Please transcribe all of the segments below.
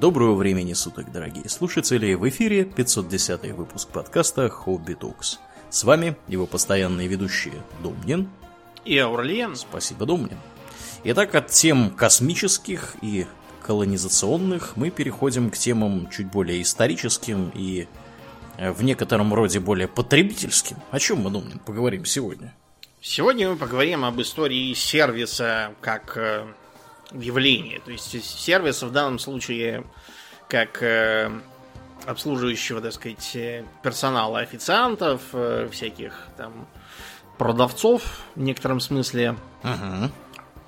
Доброго времени суток, дорогие слушатели! В эфире 510 выпуск подкаста «Хобби Токс». С вами его постоянные ведущие Домнин и Аурлиен. Спасибо, Домнин. Итак, от тем космических и колонизационных мы переходим к темам чуть более историческим и э, в некотором роде более потребительским. О чем мы, Домнин, поговорим сегодня? Сегодня мы поговорим об истории сервиса как э, явление. То есть сервис в данном случае как э, обслуживающего, так сказать, э, персонала, официантов, э, всяких там продавцов в некотором смысле, Ага.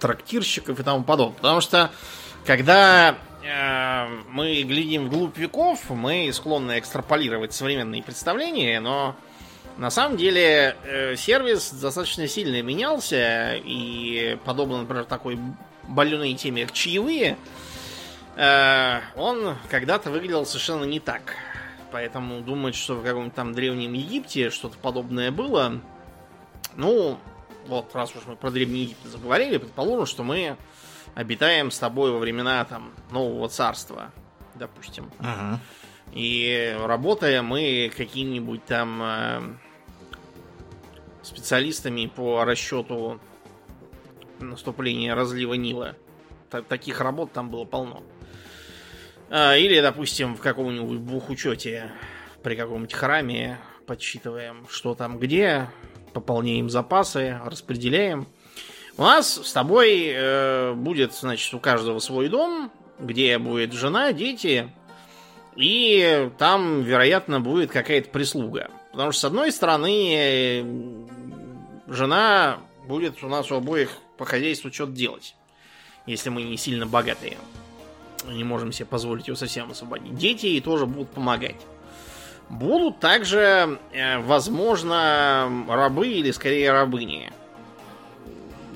трактирщиков и тому подобное. Потому что когда э, мы глядим вглубь веков, мы склонны экстраполировать современные представления, но на самом деле э, сервис достаточно сильно менялся, и подобно, например, такой больной теме, как чаевые, э, он когда-то выглядел совершенно не так. Поэтому думать, что в каком-то там древнем Египте что-то подобное было, ну, вот, раз уж мы про Древний Египет заговорили, предположим, что мы обитаем с тобой во времена там нового царства, допустим. Ага. И работая мы какими-нибудь там э, специалистами по расчету наступления разлива Нила. Та- таких работ там было полно. А, Или, допустим, в каком-нибудь бухучете при каком-нибудь храме подсчитываем, что там где, пополняем запасы, распределяем. У нас с тобой э, будет, значит, у каждого свой дом, где будет жена, дети, и там, вероятно, будет какая-то прислуга. Потому что, с одной стороны, жена будет у нас у обоих по хозяйству что-то делать. Если мы не сильно богатые. Не можем себе позволить ее совсем освободить. Дети ей тоже будут помогать. Будут также, э, возможно, рабы или скорее рабыни.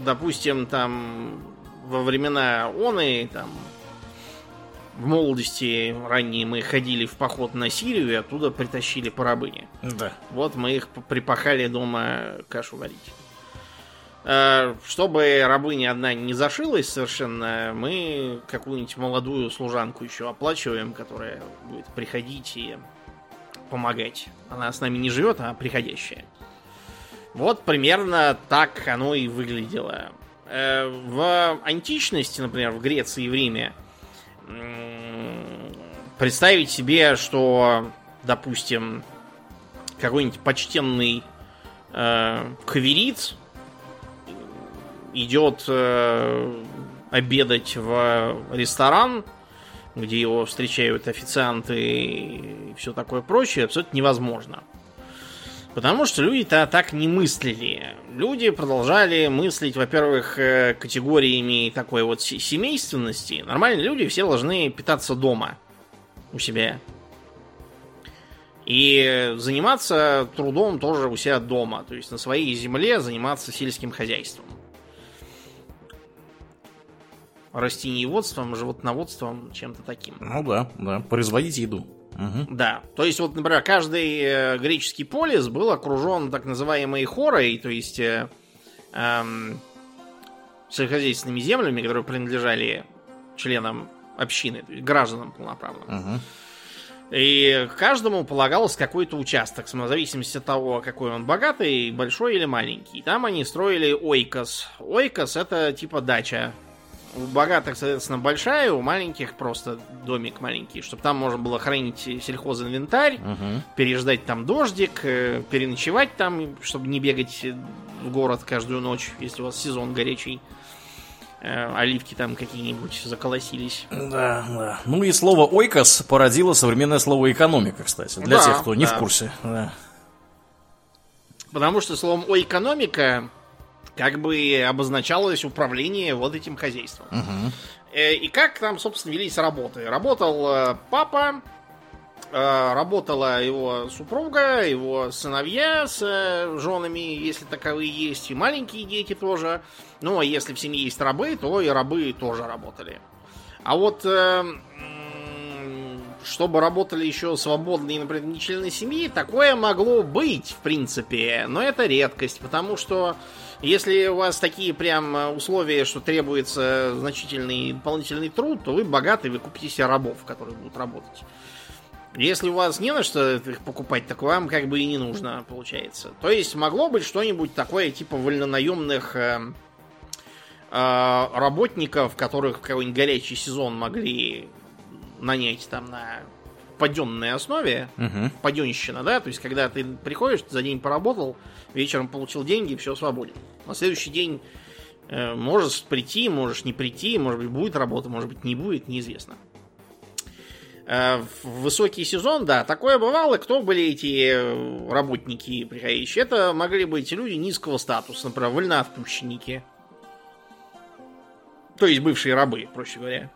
Допустим, там во времена оны, там в молодости ранние мы ходили в поход на Сирию и оттуда притащили по рабыне. Да. Вот мы их припахали дома кашу варить. Э, Чтобы рабыня одна не зашилась совершенно, мы какую-нибудь молодую служанку еще оплачиваем, которая будет приходить и помогать. Она с нами не живет, а приходящая. Вот примерно так оно и выглядело. Э, В античности, например, в Греции и в Риме, представить себе, что, допустим, какой-нибудь почтенный э, каверит идет э, обедать в ресторан, где его встречают официанты и все такое прочее, абсолютно невозможно. Потому что люди-то так не мыслили. Люди продолжали мыслить, во-первых, э, категориями такой вот се- семейственности. Нормальные люди все должны питаться дома у себя. И заниматься трудом тоже у себя дома. То есть на своей земле заниматься сельским хозяйством. Растениеводством, животноводством, чем-то таким. Ну да, да. Производить еду. Мгм. Да, то есть вот, например, каждый э, греческий полис был окружен так называемой хорой, то есть э, эм, сельскохозяйственными землями, которые принадлежали членам общины, то есть гражданам полноправным. Мгм. И каждому полагался какой-то участок, в зависимости от того, какой он богатый, большой или маленький. Там они строили ойкос. Ойкос это типа дача. У богатых, соответственно, большая, у маленьких просто домик маленький, чтобы там можно было хранить сельхозинвентарь, Мгм. переждать там дождик, э, переночевать там, чтобы не бегать в город каждую ночь, если у вас сезон горячий. Э, Оливки там какие-нибудь заколосились. Да, да. Ну и слово ойкос породило современное слово экономика, кстати. Для Да, тех, кто не да. в курсе. Да. Потому что словом «о экономика» как бы обозначалось управление вот этим хозяйством. Э, И как там, собственно, велись работы? Работал э, папа, э, работала его супруга, его сыновья с женами, если таковые есть, и маленькие дети тоже. Ну, а если в семье есть рабы, то и рабы тоже работали. А вот чтобы работали еще свободные, например, не члены семьи, такое могло быть, в принципе. Но это редкость, потому что если у вас такие прям условия, что требуется значительный дополнительный труд, то вы богаты, вы купите себе рабов, которые будут работать. Если у вас не на что их покупать, так вам как бы и не нужно, получается. То есть могло быть что-нибудь такое, типа вольнонаемных э, э, работников, которых какой-нибудь горячий сезон могли нанять там на паденной основе, Угу. паденщина, да, то есть когда ты приходишь, за день поработал, вечером получил деньги, все, свободен. На следующий день э, можешь прийти, можешь не прийти, может быть будет работа, может быть не будет, неизвестно. Э, в высокий сезон, да, такое бывало. Кто были эти э, работники приходящие? Это могли быть люди низкого статуса, например, вольноотпущенники. То есть бывшие рабы, проще говоря.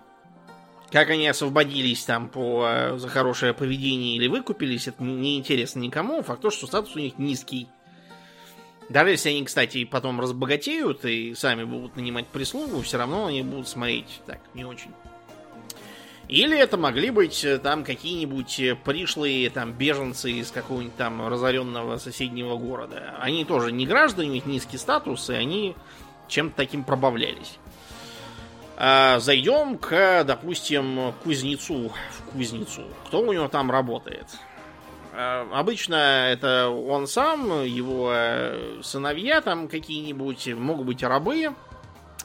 Как они освободились там по, э, за хорошее поведение или выкупились, это не- не интересно никому. Факт то, что статус у них низкий. Даже если они, кстати, потом разбогатеют и сами будут нанимать прислугу, все равно они будут смотреть так, не очень. Или это могли быть э, там какие-нибудь э, пришлые там беженцы из какого-нибудь там разоренного соседнего города. Они тоже не граждане, у них низкий статус, и они чем-то таким пробавлялись. А, зайдем к, допустим, кузнецу в кузницу. Кто у него там работает? А, Обычно это он сам, его э, сыновья там какие-нибудь, могут быть рабы,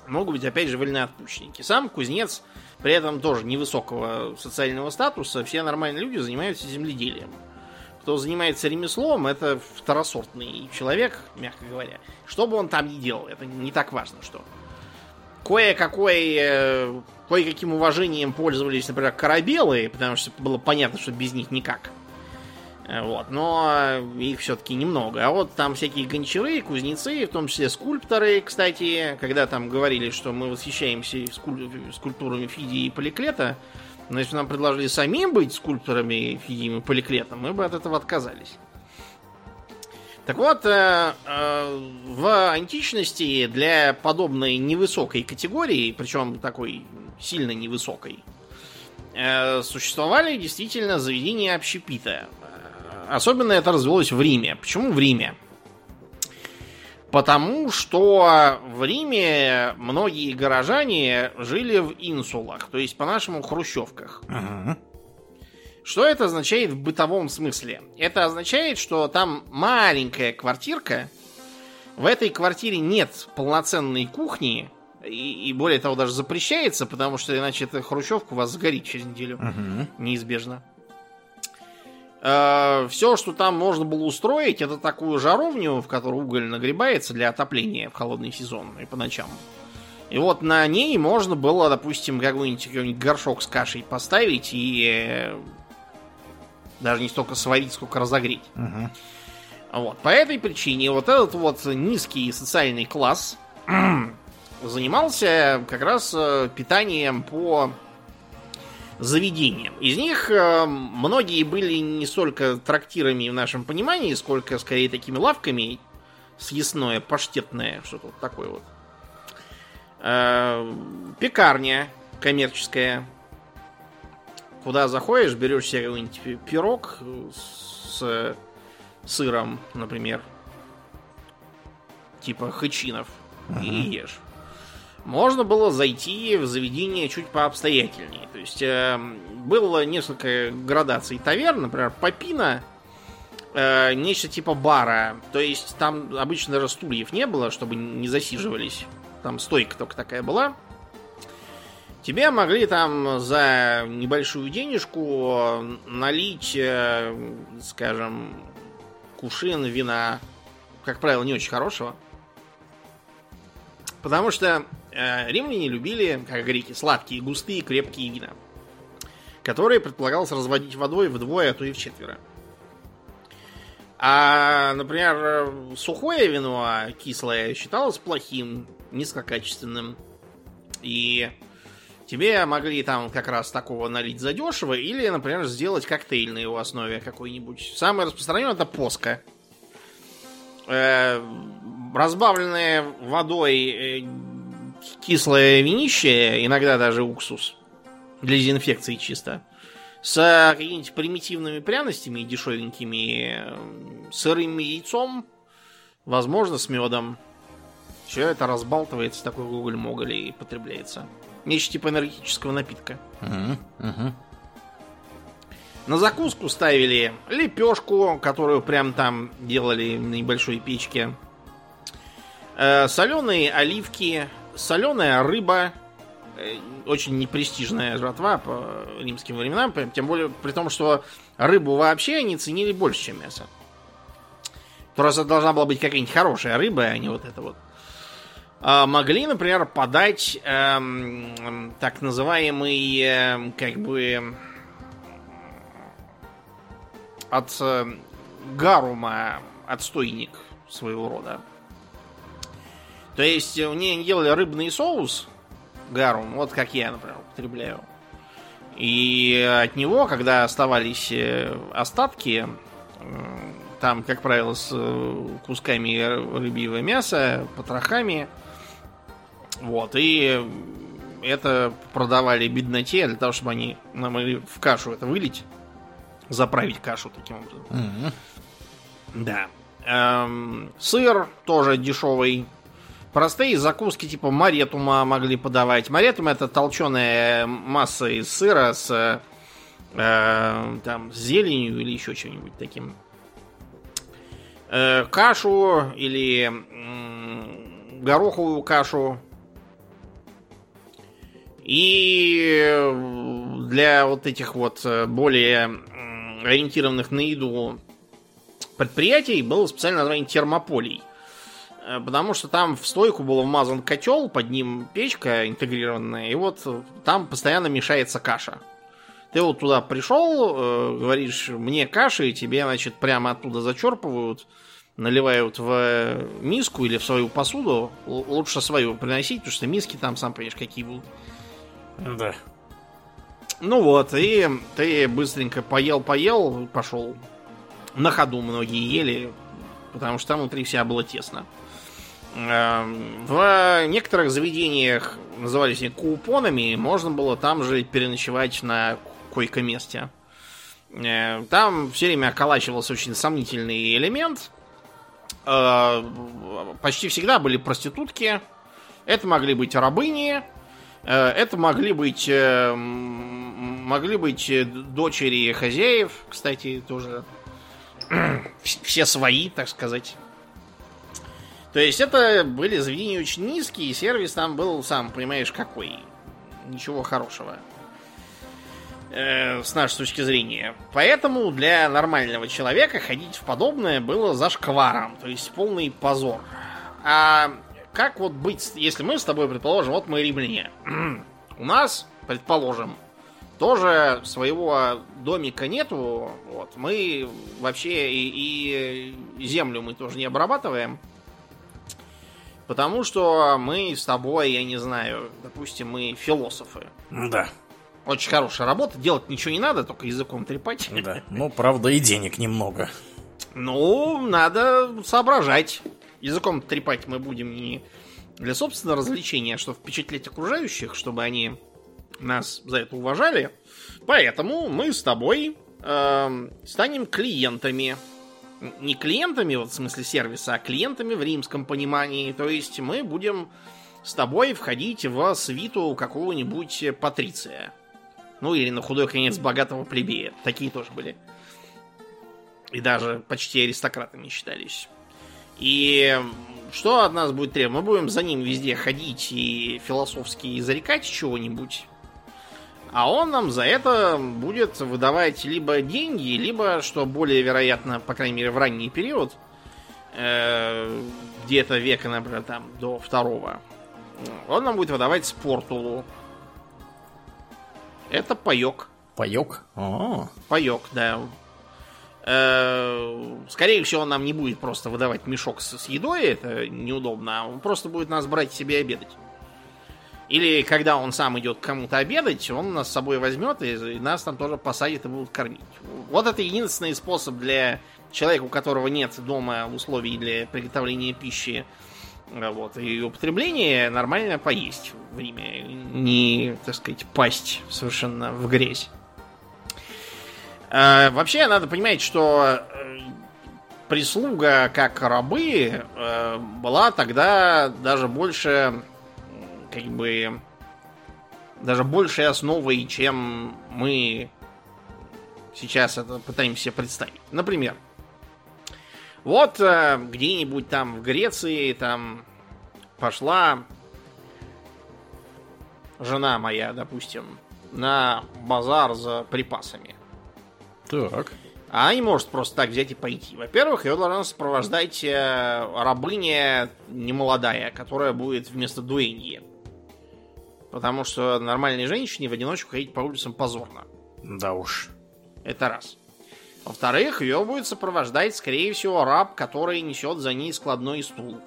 могут быть, опять же, вольноотпущенники. Сам кузнец при этом тоже невысокого социального статуса. Все нормальные люди занимаются земледелием. Кто занимается ремеслом, это второсортный человек, мягко говоря. Что бы он там ни делал, это не так важно, что. Кое-какой, э, кое-каким уважением пользовались, например, корабелы, потому что было понятно, что без них никак. Э, Вот, но их все-таки немного. А вот там всякие гончары, кузнецы, в том числе скульпторы, кстати, когда там говорили, что мы восхищаемся скуль- скульптурами Фидии и Поликлета, но если бы нам предложили самим быть скульпторами Фидием и Поликлетом, мы бы от этого отказались. Так вот, э, э, в античности для подобной невысокой категории, причем такой сильно невысокой, э, существовали действительно заведения общепита. Э, Особенно это развелось в Риме. Почему в Риме? Потому что в Риме многие горожане жили в инсулах, то есть по-нашему хрущевках. Ага. Что это означает в бытовом смысле? Это означает, что там маленькая квартирка, в этой квартире нет полноценной кухни, и, и более того, даже запрещается, потому что иначе эта хрущевка у вас сгорит через неделю. Мгм. Неизбежно. все, что там можно было устроить, это такую жаровню, в которой уголь нагребается для отопления в холодный сезон и по ночам. И вот на ней можно было, допустим, какой-нибудь, какой-нибудь горшок с кашей поставить и э, даже не столько сварить, сколько разогреть. Мгм. Вот. По этой причине вот этот вот низкий социальный класс занимался как раз э, питанием по заведениям. Из них э, многие были не столько трактирами в нашем понимании, сколько скорее такими лавками съестное, паштетное, что-то вот такое вот. Э, Пекарня коммерческая. Куда заходишь, берешь себе какой-нибудь пи- пирог с сыром, например. Типа хычинов. И ешь. Можно было зайти в заведение чуть пообстоятельнее. То есть э, было несколько градаций таверн, например, Попина, э, нечто типа бара. То есть там обычно даже стульев не было, чтобы не засиживались. Там стойка только такая была. Тебе могли там за небольшую денежку налить, э, скажем, кувшин вина, как правило, не очень хорошего. Потому что э, римляне любили, как греки, сладкие, густые, крепкие вина, которые предполагалось разводить водой вдвое, а то и в четверо. А, например, сухое вино, кислое, считалось плохим, низкокачественным. И тебе могли там как раз такого налить задешево, или, например, сделать коктейль на его основе какой-нибудь. Самое распространенное это поска. Э, разбавленное водой э, кислое винище, иногда даже уксус, для дезинфекции чисто, с какими-нибудь примитивными пряностями дешевенькими, сырым яйцом, возможно, с медом. Все это разбалтывается, такой уголь-моголь и потребляется. Нечто типа энергетического напитка. Угу, угу. На закуску ставили лепешку, которую прям там делали на небольшой печке. Э, соленые оливки, соленая рыба, э, очень непрестижная жратва по римским временам, тем более при том, что рыбу вообще они ценили больше, чем мясо. Просто должна была быть какая-нибудь хорошая рыба, а не вот это вот. А могли, например, подать эм, так называемый, э, как бы, от э, гарума отстойник своего рода. То есть у нее делали рыбный соус гарум, вот как я, например, употребляю. И от него, когда оставались э, остатки, там, как правило, с э, кусками рыбьего мяса, потрохами, вот, и это продавали бедноте для того, чтобы они могли в кашу это вылить заправить кашу таким образом. Угу. Да. Эм, сыр тоже дешевый. Простые закуски типа маретума могли подавать. Маретум это толченая масса из сыра с э, там с зеленью или еще чем-нибудь таким. Э, кашу или э, гороховую кашу. И для вот этих вот э, более ориентированных на еду предприятий было специальное название термополий. Э, потому что там в стойку был вмазан котел, под ним печка интегрированная, и вот там постоянно мешается каша. Ты вот туда пришел, э, говоришь, мне каши, и тебе, значит, прямо оттуда зачерпывают, наливают в миску или в свою посуду. лучше свою приносить, потому что миски там, сам понимаешь, какие будут. Да. Ну вот, и ты быстренько поел-поел, пошел. На ходу многие ели, потому что там внутри вся было тесно. Эм, в некоторых заведениях, назывались они купонами, можно было там же переночевать на койко-месте. Э, там все время околачивался очень сомнительный элемент. Э, почти всегда были проститутки. Это могли быть рабыни, это могли быть э, могли быть э, дочери хозяев, кстати, тоже все свои, так сказать. То есть это были заведения очень низкие, и сервис там был, сам понимаешь, какой. Ничего хорошего. Э, с нашей точки зрения. Поэтому для нормального человека ходить в подобное было зашкваром, то есть полный позор. А как вот быть, если мы с тобой, предположим, вот мы римляне. У нас, предположим, тоже своего домика нету. Вот, мы вообще и, и землю мы тоже не обрабатываем. Потому что мы с тобой, я не знаю, допустим, мы философы. Да. Очень хорошая работа, делать ничего не надо, только языком трепать. Да. Ну, правда, и денег немного. Ну, надо соображать языком трепать мы будем не для собственного развлечения, а чтобы впечатлять окружающих, чтобы они нас за это уважали. Поэтому мы с тобой э, станем клиентами. Не клиентами, вот в смысле сервиса, а клиентами в римском понимании. То есть мы будем с тобой входить в свиту какого-нибудь патриция. Ну или на худой конец богатого плебея. Такие тоже были. И даже почти аристократами считались. И что от нас будет требовать? Мы будем за ним везде ходить и философски зарекать чего-нибудь. А он нам за это будет выдавать либо деньги, либо, что более вероятно, по крайней мере, в ранний период, э, где-то века, например, там, до второго, он нам будет выдавать спортулу. Это паек. Паек? А. Паек, да. Э, скорее всего, он нам не будет просто выдавать мешок с, с едой, это неудобно, а он просто будет нас брать себе обедать. Или когда он сам идет к кому-то обедать, он нас с собой возьмет и, и нас там тоже посадит и будут кормить. Вот это единственный способ для человека, у которого нет дома условий для приготовления пищи э, вот, и употребления, нормально поесть в Риме. Не, так сказать, пасть совершенно в грязь. Э, вообще, надо понимать, что э, прислуга как рабы э, была тогда даже больше, как бы, даже большей основой, чем мы сейчас это пытаемся представить. Например, вот где-нибудь там в Греции там пошла жена моя, допустим, на базар за припасами. Так. Она не может просто так взять и пойти. Во-первых, ее должна сопровождать э, рабыня немолодая, которая будет вместо дуэньи. Потому что нормальной женщине в одиночку ходить по улицам позорно. Да уж. Это раз. Во-вторых, ее будет сопровождать, скорее всего, раб, который несет за ней складной стул.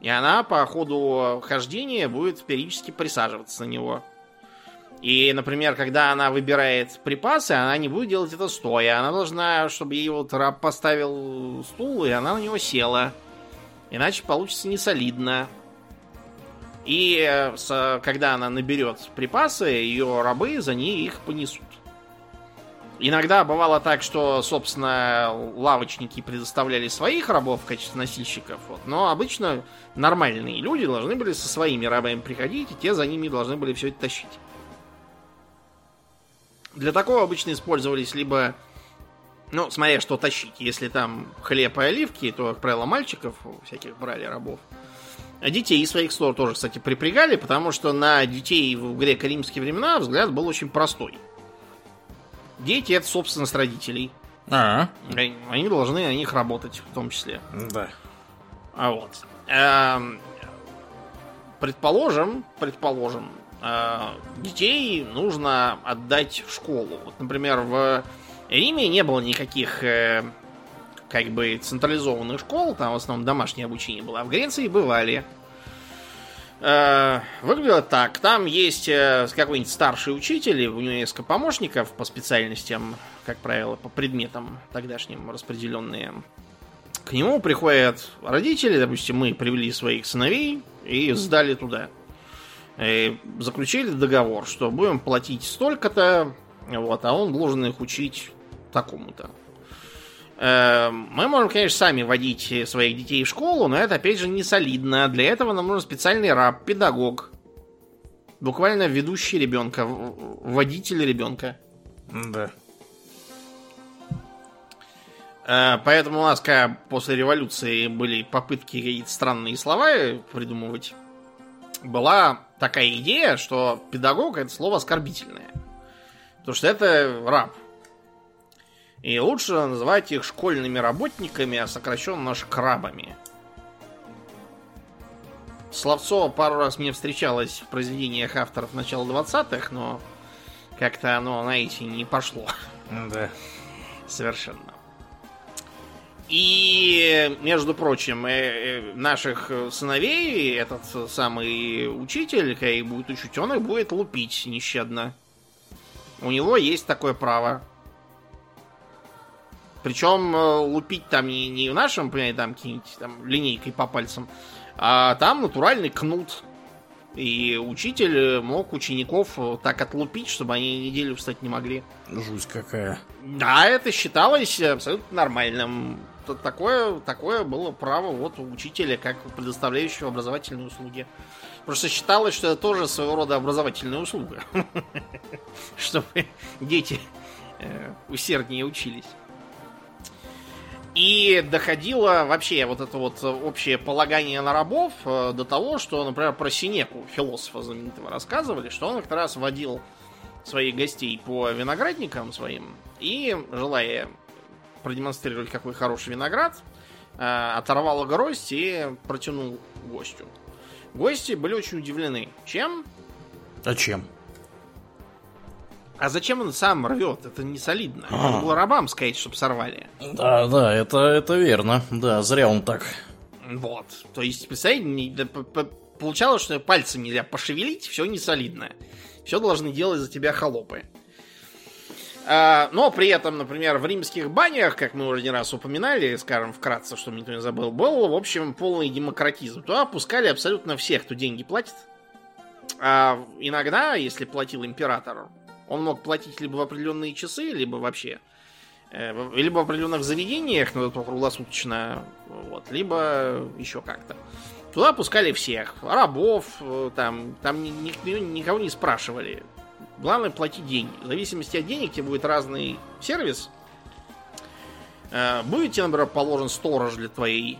И она по ходу хождения будет периодически присаживаться на него. И, например, когда она выбирает припасы, она не будет делать это стоя. Она должна, чтобы ей вот раб поставил стул, и она на него села. Иначе получится несолидно. И э, когда она наберет припасы, ее рабы за ней их понесут. Иногда бывало так, что, собственно, лавочники предоставляли своих рабов в качестве носильщиков, вот, но обычно нормальные люди должны были со своими рабами приходить, и те за ними должны были все это тащить. Для такого обычно использовались либо, ну, смотря что тащить, если там хлеб и оливки, то, как правило, мальчиков всяких брали рабов. А детей своих слов тоже, кстати, припрягали, потому что на детей в греко-римские времена взгляд был очень простой – Дети это собственность родителей. А, Они должны на них работать, в том числе. да. А вот. Эм, предположим, предположим, детей нужно отдать в школу. Вот, например, в Риме не было никаких э, как бы централизованных школ, там в основном домашнее обучение было, а в Греции бывали. Э, выглядело так. Там есть э, какой-нибудь старший учитель, у него несколько помощников по специальностям, как правило, по предметам тогдашним распределенные. К нему приходят родители, допустим, мы привели своих сыновей и сдали туда. И заключили договор, что будем платить столько-то, вот, а он должен их учить такому-то. Эм, мы можем, конечно, сами водить своих детей в школу, но это, опять же, не солидно. Для этого нам нужен специальный раб, педагог. Буквально ведущий ребенка, водитель ребенка. Да. Э, поэтому у нас, когда после революции были попытки какие-то странные слова придумывать, была такая идея, что педагог это слово оскорбительное. Потому что это раб. И лучше называть их школьными работниками, а сокращенно шкрабами. Словцо пару раз мне встречалось в произведениях авторов начала 20-х, но как-то оно, знаете, не пошло. Да. Совершенно. И, между прочим, э, э, наших сыновей этот самый учитель, когда будет учить, он их будет лупить нещадно. У него есть такое право. Причем э, лупить там не, не в нашем, понимаете, там какие-нибудь там линейкой по пальцам, а там натуральный кнут. И учитель мог учеников так отлупить, чтобы они неделю встать не могли. Жуть какая. Да, это считалось абсолютно нормальным. Такое, такое было право вот у учителя, как предоставляющего образовательные услуги. Просто считалось, что это тоже своего рода образовательная услуга. Чтобы дети э, усерднее учились. И доходило вообще вот это вот общее полагание на рабов э, до того, что, например, про Синеку, философа знаменитого, рассказывали, что он как раз водил своих гостей по виноградникам своим и, желая продемонстрировать, какой хороший виноград, э, оторвал гроздь и протянул гостю. Гости были очень удивлены. Чем? А чем? А зачем он сам рвет? Это не солидно. А. Надо было рабам сказать, чтобы сорвали. Да, да, это, это верно. Да, зря он так. Вот. То есть, представляете, получалось, что пальцем нельзя пошевелить, все не солидно. Все должны делать за тебя холопы. А, но при этом, например, в римских банях, как мы уже не раз упоминали, скажем вкратце, чтобы никто не забыл, был, в общем, полный демократизм. Туда пускали абсолютно всех, кто деньги платит. А иногда, если платил император, Он мог платить либо в определенные часы, либо вообще. Э, либо в определенных заведениях, но это круглосуточно, вот, либо еще как-то. Туда пускали всех. Рабов, э, там, там никого не спрашивали. Главное платить деньги. В зависимости от денег тебе будет разный сервис. Э, будет тебе, например, положен сторож для твоей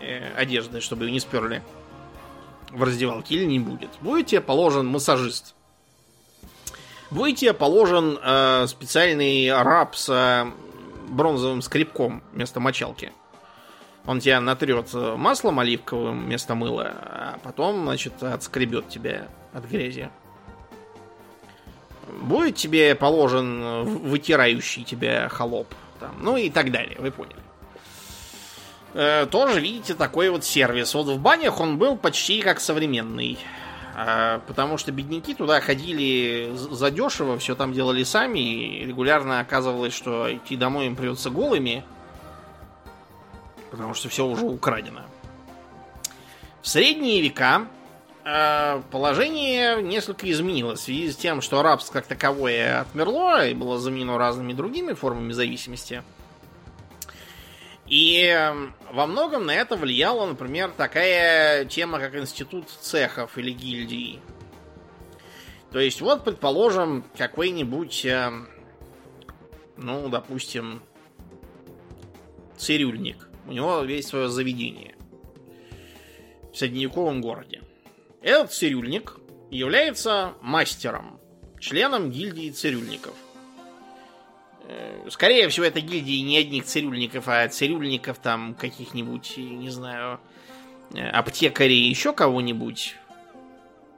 э, одежды, чтобы ее не сперли в раздевалке, или не будет. Будет тебе положен массажист. Будет тебе положен э, специальный раб с бронзовым скребком вместо мочалки. Он тебя натрет маслом оливковым вместо мыла, а потом, значит, отскребет тебя от грязи. Будет тебе положен вытирающий тебя холоп. Там, ну и так далее, вы поняли. Э, тоже, видите, такой вот сервис. Вот в банях он был почти как современный. Э, потому что бедняки туда ходили задешево, все там делали сами, и регулярно оказывалось, что идти домой им придется голыми потому что все уже украдено. В средние века э, положение несколько изменилось в связи с тем, что рабство как таковое отмерло и было заменено разными другими формами зависимости. И э, во многом на это влияла, например, такая тема, как институт цехов или гильдий. То есть, вот, предположим, какой-нибудь, э, ну, допустим, цирюльник. У него есть свое заведение в средневековом городе. Этот цирюльник является мастером, членом гильдии цирюльников. Э, скорее всего, это гильдии не одних цирюльников, а цирюльников там каких-нибудь, не знаю, э, аптекарей, еще кого-нибудь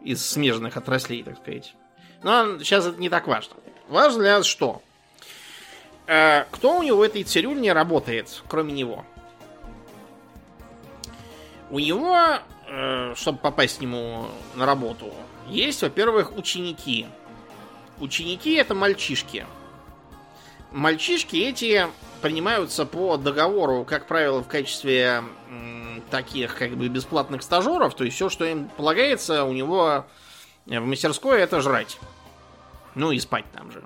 из смежных отраслей, так сказать. Но сейчас это не так важно. Важно для нас что? Э, кто у него в этой цирюльне работает, кроме него? У него, чтобы попасть к нему на работу, есть, во-первых, ученики. Ученики это мальчишки. Мальчишки эти принимаются по договору, как правило, в качестве таких как бы бесплатных стажеров. То есть все, что им полагается, у него в мастерской это жрать. Ну и спать там же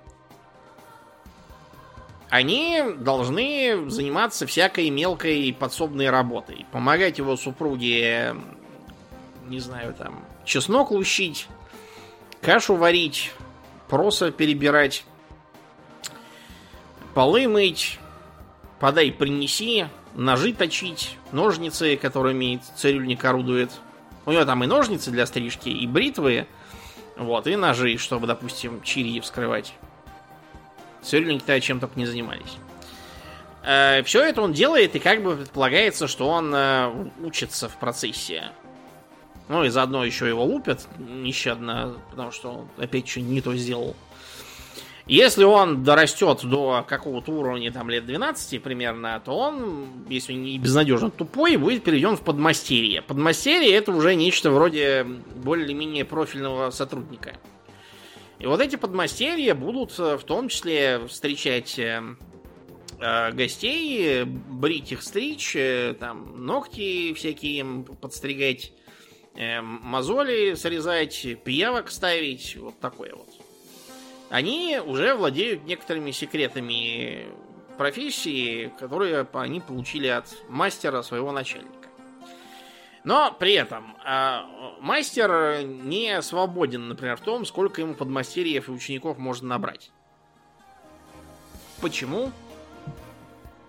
они должны заниматься всякой мелкой подсобной работой. Помогать его супруге, не знаю, там, чеснок лущить, кашу варить, проса перебирать, полы мыть, подай принеси, ножи точить, ножницы, которыми цирюльник орудует. У него там и ножницы для стрижки, и бритвы, вот, и ножи, чтобы, допустим, чири вскрывать. Цирюльники-то чем только не занимались. Э, Все это он делает, и как бы предполагается, что он э, учится в процессе. Ну и заодно еще его лупят нещадно, потому что он опять что не то сделал. Если он дорастет до какого-то уровня, там, лет 12 примерно, то он, если не безнадежно тупой, будет переведен в подмастерье. Подмастерье это уже нечто вроде более-менее профильного сотрудника. И вот эти подмастерья будут э, в том числе встречать э, э, гостей, брить их стричь, там ногти всякие им подстригать, мозоли срезать, пиявок ставить, вот такое вот. Они уже владеют некоторыми секретами профессии, которые они получили от мастера своего начальника. Но при этом э, мастер не свободен, например, в том, сколько ему подмастерьев и учеников можно набрать. Почему?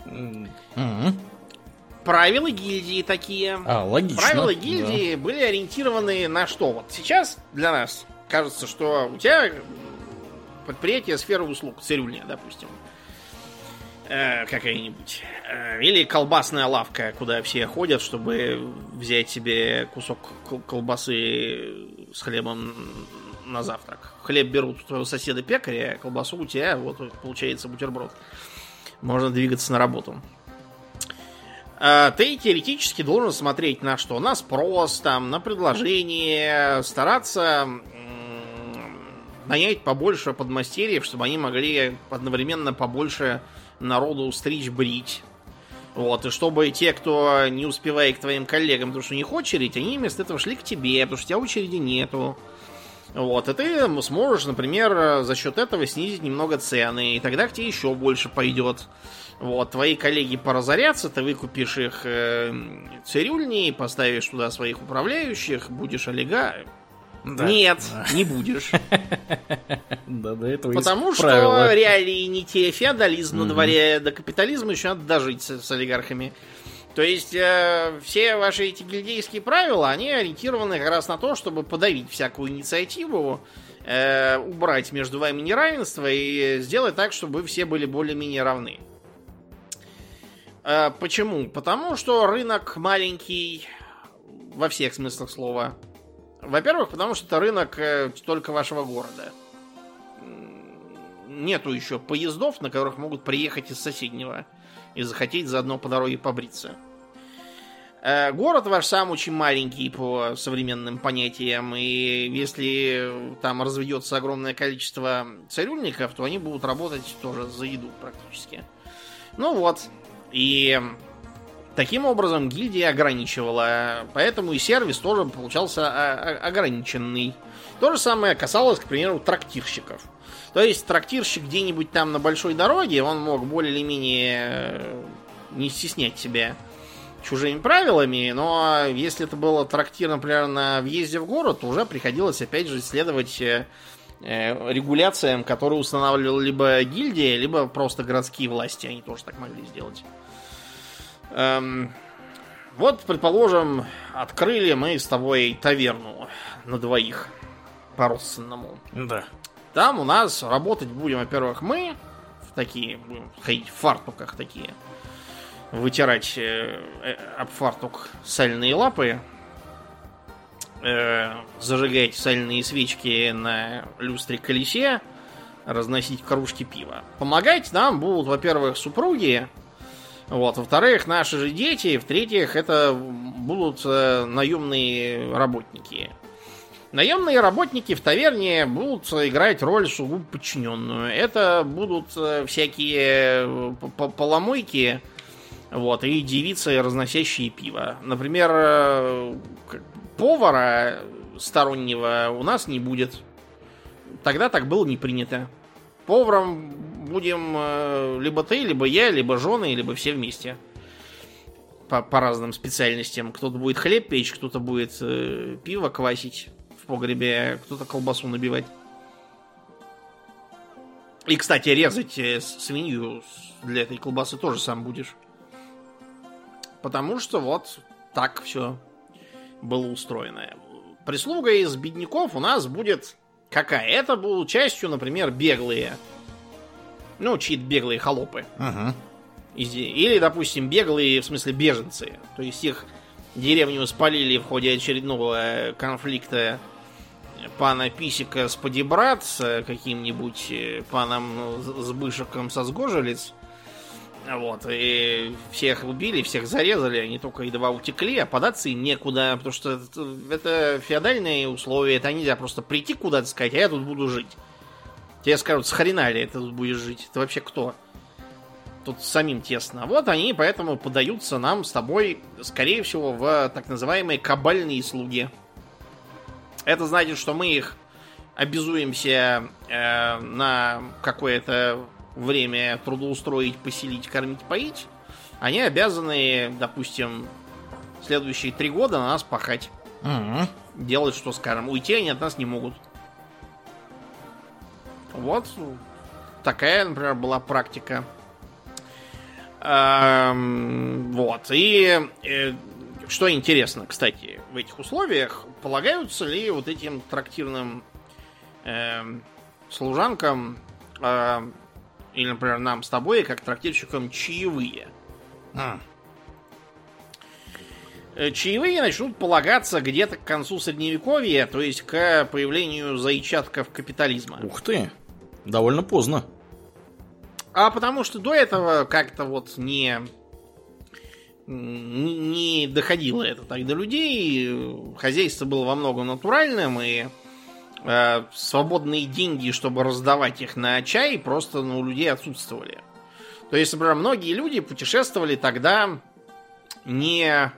Mm-hmm. Правила гильдии такие. А, логично. Правила гильдии да. были ориентированы на что? Вот сейчас для нас кажется, что у тебя предприятие сферы услуг, цирюльня, допустим э, какая-нибудь. Э, или колбасная лавка, куда все ходят, чтобы взять себе кусок колбасы с хлебом на завтрак. Хлеб берут у твоего соседа пекаря, а колбасу у тебя, вот получается бутерброд. Можно двигаться на работу. Э, ты теоретически должен смотреть на что? На спрос, там, на предложение, стараться нанять побольше подмастерьев, чтобы они могли одновременно побольше народу стричь, брить. Вот, и чтобы те, кто не успевает к твоим коллегам, потому что у них очередь, они вместо этого шли к тебе, потому что у тебя очереди нету. Вот, и ты сможешь, например, за счет этого снизить немного цены, и тогда к тебе еще больше пойдет. Вот, твои коллеги поразорятся, ты выкупишь их э, цирюльни, поставишь туда своих управляющих, будешь олига. Да. Нет, да. не будешь. Да, до этого Потому что реалии не те, феодализм на дворе, до капитализма еще надо дожить с олигархами. То есть э, все ваши эти гильдейские правила, они ориентированы как раз на то, чтобы подавить всякую инициативу, э, убрать между вами неравенство и сделать так, чтобы все были более-менее равны. Э, почему? Потому что рынок маленький во всех смыслах слова. Во-первых, потому что это рынок э, только вашего города. Нету еще поездов, на которых могут приехать из соседнего и захотеть заодно по дороге побриться. Э, город ваш сам очень маленький по современным понятиям, и если там разведется огромное количество цирюльников, то они будут работать тоже за еду практически. Ну вот, и таким образом гильдия ограничивала, поэтому и сервис тоже получался а, а, ограниченный. То же самое касалось, к примеру, трактирщиков. То есть трактирщик где-нибудь там на большой дороге, он мог более или менее э, не стеснять себя чужими правилами, но если это было трактир, например, на въезде в город, то уже приходилось опять же следовать э, э, регуляциям, которые устанавливала либо гильдия, либо просто городские власти. Они тоже так могли сделать. Эм, вот, предположим, открыли мы с тобой таверну на двоих по-родственному. Да. Там у нас работать будем, во-первых, мы в такие, будем ходить в фартуках такие, вытирать э, э, об фартук сальные лапы, э, зажигать сальные свечки на люстре колесе, разносить кружки пива. Помогать нам будут, во-первых, супруги, вот, во-вторых, наши же дети, в-третьих, это будут э, наемные работники. Наемные работники в таверне будут играть роль сугубо подчиненную. Это будут э, всякие э, поломойки, вот, и девицы, разносящие пиво. Например, э, повара стороннего у нас не будет. Тогда так было не принято. Поваром будем либо ты, либо я, либо жены, либо все вместе. По, по разным специальностям. Кто-то будет хлеб печь, кто-то будет э, пиво квасить в погребе, кто-то колбасу набивать. И, кстати, резать э, свинью для этой колбасы тоже сам будешь. Потому что вот так все было устроено. Прислуга из бедняков у нас будет какая? Это будут частью, например, беглые. Ну, чьи-то беглые холопы. Ага. Или, допустим, беглые, в смысле, беженцы. То есть их деревню спалили в ходе очередного э, конфликта пана Писика с Подибрат, с каким-нибудь э, паном Сбышиком со Сгожелец. Вот, и всех убили, всех зарезали, они только едва утекли, а податься им некуда, потому что это, это феодальные условия, это нельзя просто прийти куда-то сказать, а я тут буду жить. Тебе скажут, с хрена ли ты тут будешь жить? Ты вообще кто? Тут самим тесно. Вот они поэтому подаются нам с тобой, скорее всего, в так называемые кабальные слуги. Это значит, что мы их обязуемся э, на какое-то время трудоустроить, поселить, кормить, поить, они обязаны, допустим, следующие три года на нас пахать. Угу. Делать, что скажем. Уйти они от нас не могут. Вот такая, например, была практика. Эм, вот. И э, что интересно, кстати, в этих условиях полагаются ли вот этим трактирным э, служанкам э, или, например, нам с тобой, как трактирщикам, чаевые. А. Э, чаевые начнут полагаться где-то к концу средневековья, то есть к появлению зайчатков капитализма. Ух ты, довольно поздно. А потому что до этого как-то вот не, не доходило это так до людей. Хозяйство было во многом натуральным, и э, свободные деньги, чтобы раздавать их на чай, просто ну, у людей отсутствовали. То есть, например, многие люди путешествовали тогда не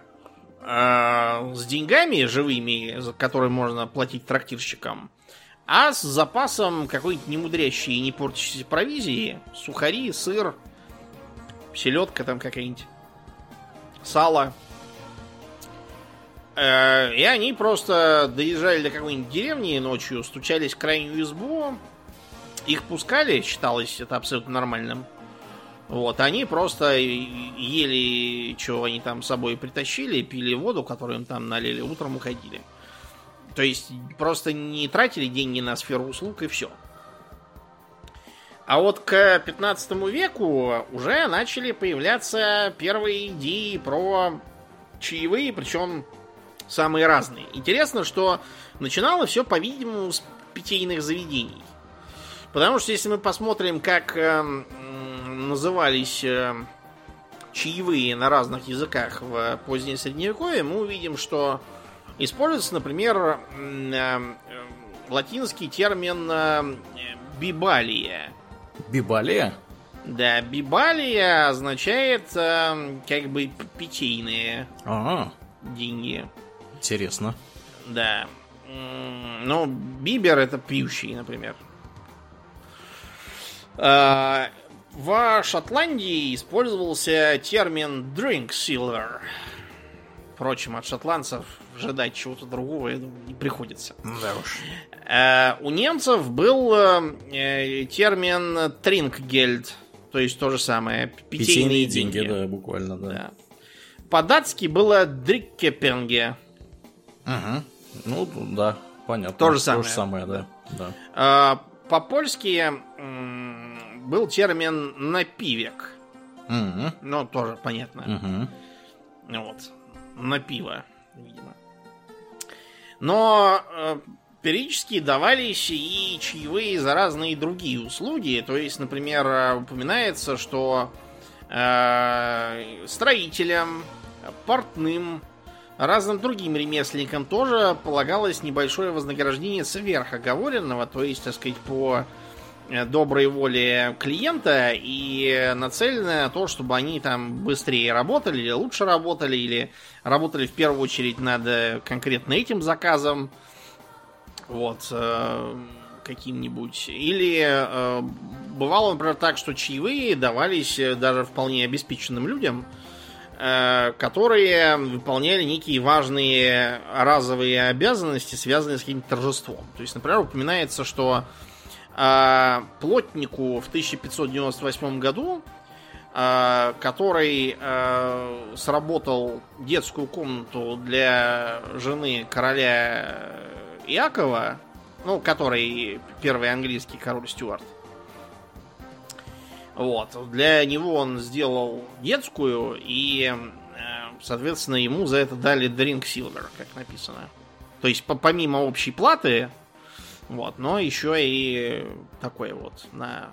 э, с деньгами живыми, за которые можно платить трактирщикам, а с запасом какой-нибудь немудрящей и не портящейся провизии, сухари, сыр, селедка там какая-нибудь, сало. Э, и они просто доезжали до какой-нибудь деревни ночью, стучались в крайнюю избу, их пускали, считалось это абсолютно нормальным. Вот, они просто ели, что они там с собой притащили, пили воду, которую им там налили, утром уходили. То есть просто не тратили деньги на сферу услуг и все. А вот к 15 веку уже начали появляться первые идеи про чаевые, причем самые разные. Интересно, что начинало все, по-видимому, с питейных заведений. Потому что если мы посмотрим, как э, назывались э, чаевые на разных языках в позднее средневековье, мы увидим, что используется, например, э, э, латинский термин э, бибалия. Бибалия? Да, бибалия означает э, как бы питейные ага. деньги. Интересно. Да. Ну, бибер это пьющий, например. А, в Шотландии использовался термин drink silver. Впрочем, от шотландцев ожидать чего-то другого, я думаю, не приходится. Да уж. А, у немцев был э, термин trinkgeld, то есть то же самое. Питейные, питейные деньги. деньги, да, буквально, да. да. По-датски было дриккепенге. Угу. Ну, да, понятно. То же самое. То же самое, да. да. По-польски был термин напивек. Угу. Ну, тоже понятно. Угу. Вот. На пиво, видимо. Но э, периодически давались и чаевые за разные другие услуги. То есть, например, упоминается, что э, строителям, портным, разным другим ремесленникам тоже полагалось небольшое вознаграждение сверх оговоренного, то есть, так сказать, по э, доброй воле клиента и нацеленное на то, чтобы они там быстрее работали или лучше работали, или работали в первую очередь над э, конкретно этим заказом, вот, э, каким-нибудь. Или бывало, например, так, что чаевые давались даже вполне обеспеченным людям, Э, которые выполняли некие важные разовые обязанности, связанные с каким-то торжеством. То есть, например, упоминается, что э, плотнику в 1598 году, э, который э, сработал детскую комнату для жены короля Иакова, ну, который первый английский король Стюарт, вот. Для него он сделал детскую, и, э, соответственно, ему за это дали Drink Silver, как написано. То есть, помимо общей платы, вот, но еще и такой вот на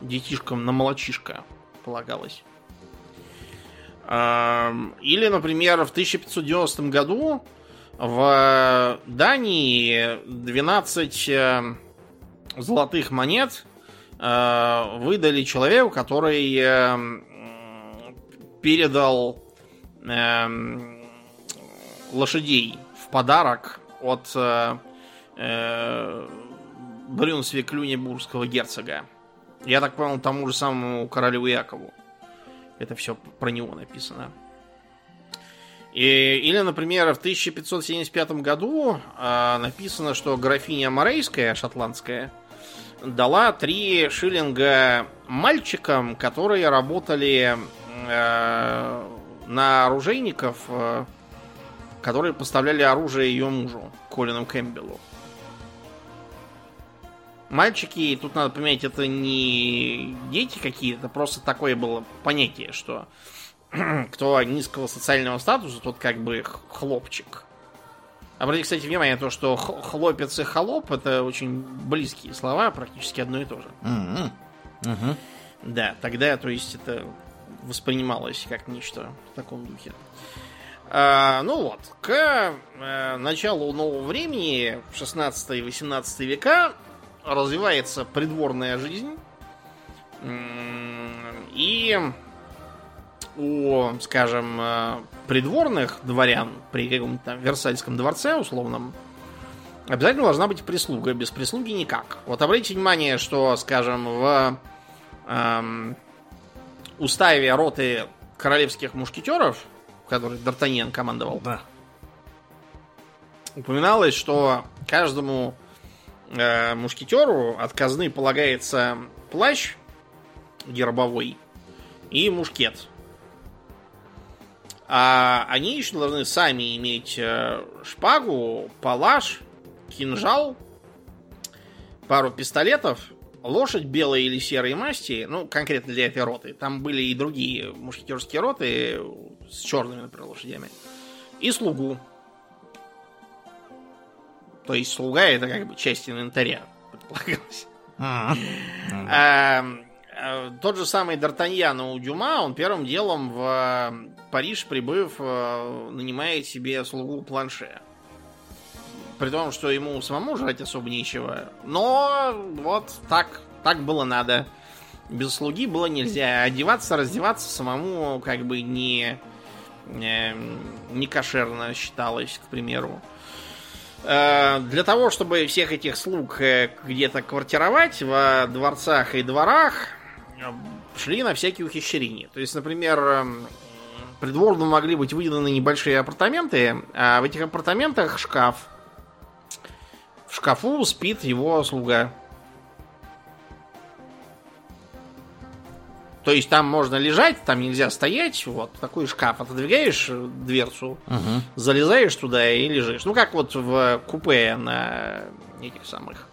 детишкам на молочишко полагалось. Или, например, в 1590 году в Дании 12 э, золотых монет Э, выдали человеку, который э, передал э, лошадей в подарок от Брюнсвик-Люнебургского герцога. Я так понял, тому же самому королю Якову. Это все про него написано. И, или, например, в 1575 году э, написано, что графиня Морейская, шотландская, дала 3 шиллинга мальчикам, которые работали э, на оружейников, э, которые поставляли оружие ее мужу, Колину Кэмпбеллу. Мальчики, тут надо поменять, это не дети какие-то, просто такое было понятие, что кто низкого социального статуса, тот как бы хлопчик. Обратите, кстати, внимание, то, что хлопец и холоп это очень близкие слова, практически одно и то же. Mm-hmm. Uh-huh. Да, тогда, то есть, это воспринималось как нечто в таком духе. А, ну вот, к а, началу нового времени, в 16 и 18 века, развивается придворная жизнь. И у, скажем, э, придворных дворян при каком-то там Версальском дворце условном обязательно должна быть прислуга. Без прислуги никак. Вот обратите внимание, что, скажем, в эм, уставе роты королевских мушкетеров, который Д'Артаньян командовал, Да. упоминалось, что каждому э, мушкетеру от казны полагается плащ гербовой и мушкет. А они еще должны сами иметь э, шпагу, палаш, кинжал, пару пистолетов, лошадь белой или серой масти, ну, конкретно для этой роты. Там были и другие мушкетерские роты с черными, например, лошадями. И слугу. То есть слуга это как бы часть инвентаря, предполагалось. А, а, тот же самый Д'Артаньян у Дюма, он первым делом в э, Париж, прибыв, э, нанимает себе слугу планше. При том, что ему самому жрать особо нечего. Но вот так, так было надо. Без слуги было нельзя. Одеваться, раздеваться самому как бы не, не, не кошерно считалось, к примеру. Э, Для того, чтобы всех этих слуг э, где-то квартировать в дворцах и дворах, э, шли на всякие ухищрения. То есть, например, эм, придворным могли быть выделены небольшие апартаменты, а в этих апартаментах шкаф. В шкафу спит его слуга. То есть там можно лежать, там нельзя стоять. Вот такой шкаф. Отодвигаешь дверцу, Мгм. залезаешь туда и лежишь. Ну, как вот в купе на этих самых,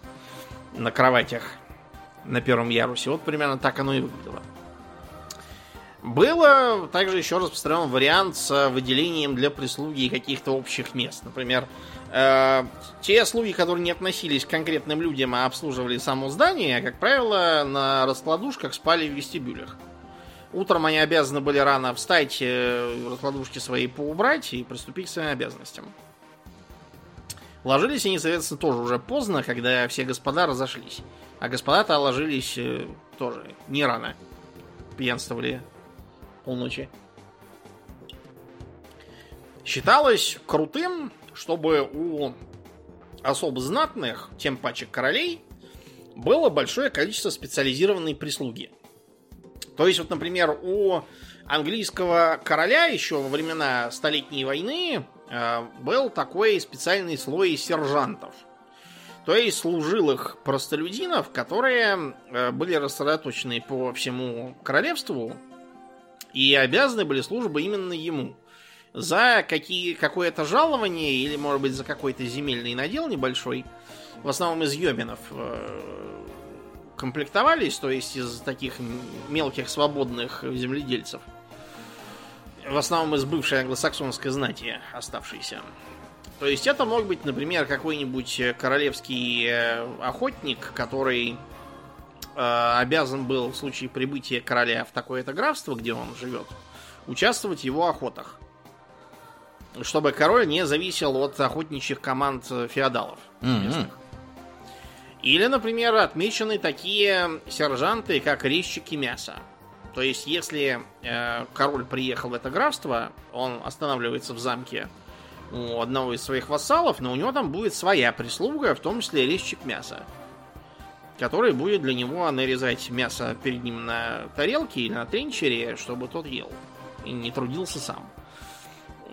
на кроватях на первом ярусе. Вот примерно так оно и выглядело. Было также еще распространен вариант с выделением для прислуги каких-то общих мест. Например, те слуги, которые не относились к конкретным людям, а обслуживали само здание, как правило, на раскладушках спали в вестибюлях. Утром они обязаны были рано встать, э, раскладушки свои поубрать и приступить к своим обязанностям. Ложились они, соответственно, тоже уже поздно, когда все господа разошлись. А господа-то ложились э, тоже не рано. Пьянствовали полночи. Считалось крутым, чтобы у особо знатных, тем паче королей, было большое количество специализированной прислуги. То есть, вот, например, у английского короля еще во времена Столетней войны э, был такой специальный слой сержантов. То есть служилых простолюдинов, которые э, были рассредоточены по всему королевству и обязаны были службы именно ему. За какие, какое-то жалование или, может быть, за какой-то земельный надел небольшой, в основном из йоминов, э, комплектовались, то есть из таких мелких свободных земледельцев. В основном из бывшей англосаксонской знати оставшейся. То есть это мог быть, например, какой-нибудь королевский э, охотник, который э, обязан был в случае прибытия короля в такое-то графство, где он живет, участвовать в его охотах. Чтобы король не зависел от охотничьих команд э, феодалов местных. Или, например, отмечены такие сержанты, как резчики мяса. То есть, если э, король приехал в это графство, он останавливается в замке у одного из своих вассалов, но у него там будет своя прислуга, в том числе резчик мяса, который будет для него нарезать мясо перед ним на тарелке или на тренчере, чтобы тот ел и не трудился сам.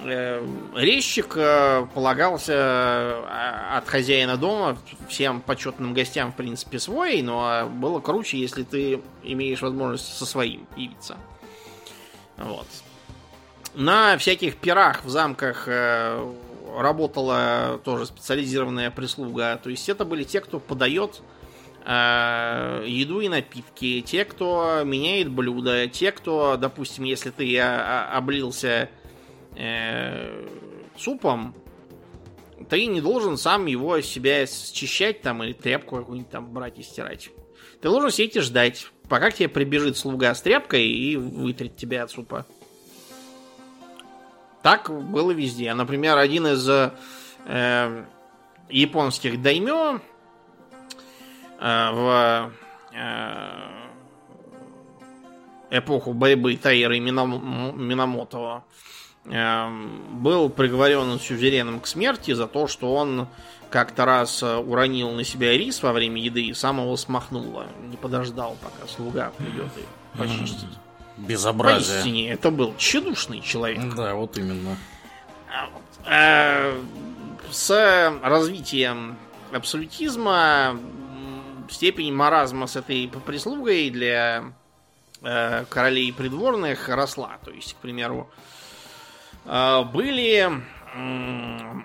Э, Резчик э, полагался э, от хозяина дома всем почетным гостям, в принципе, свой, но было круче, если ты имеешь возможность со своим явиться. Вот. На всяких пирах в замках работала тоже специализированная прислуга. То есть это были те, кто подает еду и напитки, те, кто меняет блюда, те, кто, допустим, если ты облился э, супом, ты не должен сам его себя счищать там или тряпку какую-нибудь там брать и стирать. Ты должен сидеть и ждать, пока к тебе прибежит слуга с тряпкой и вытрет тебя от супа. Так было везде. Например, один из э, японских даймё э, в э, эпоху борьбы Таиры Минам- Минамото был приговорен сюзереном к смерти за то, что он как-то раз э, уронил на себя рис во время еды и сам его смахнуло. Не подождал, пока слуга придет и почистит. Безобразие. Поистине, это был тщедушный человек. Да, вот именно. Э, с развитием абсолютизма степень маразма с этой прислугой для э, королей придворных росла. То есть, к примеру, были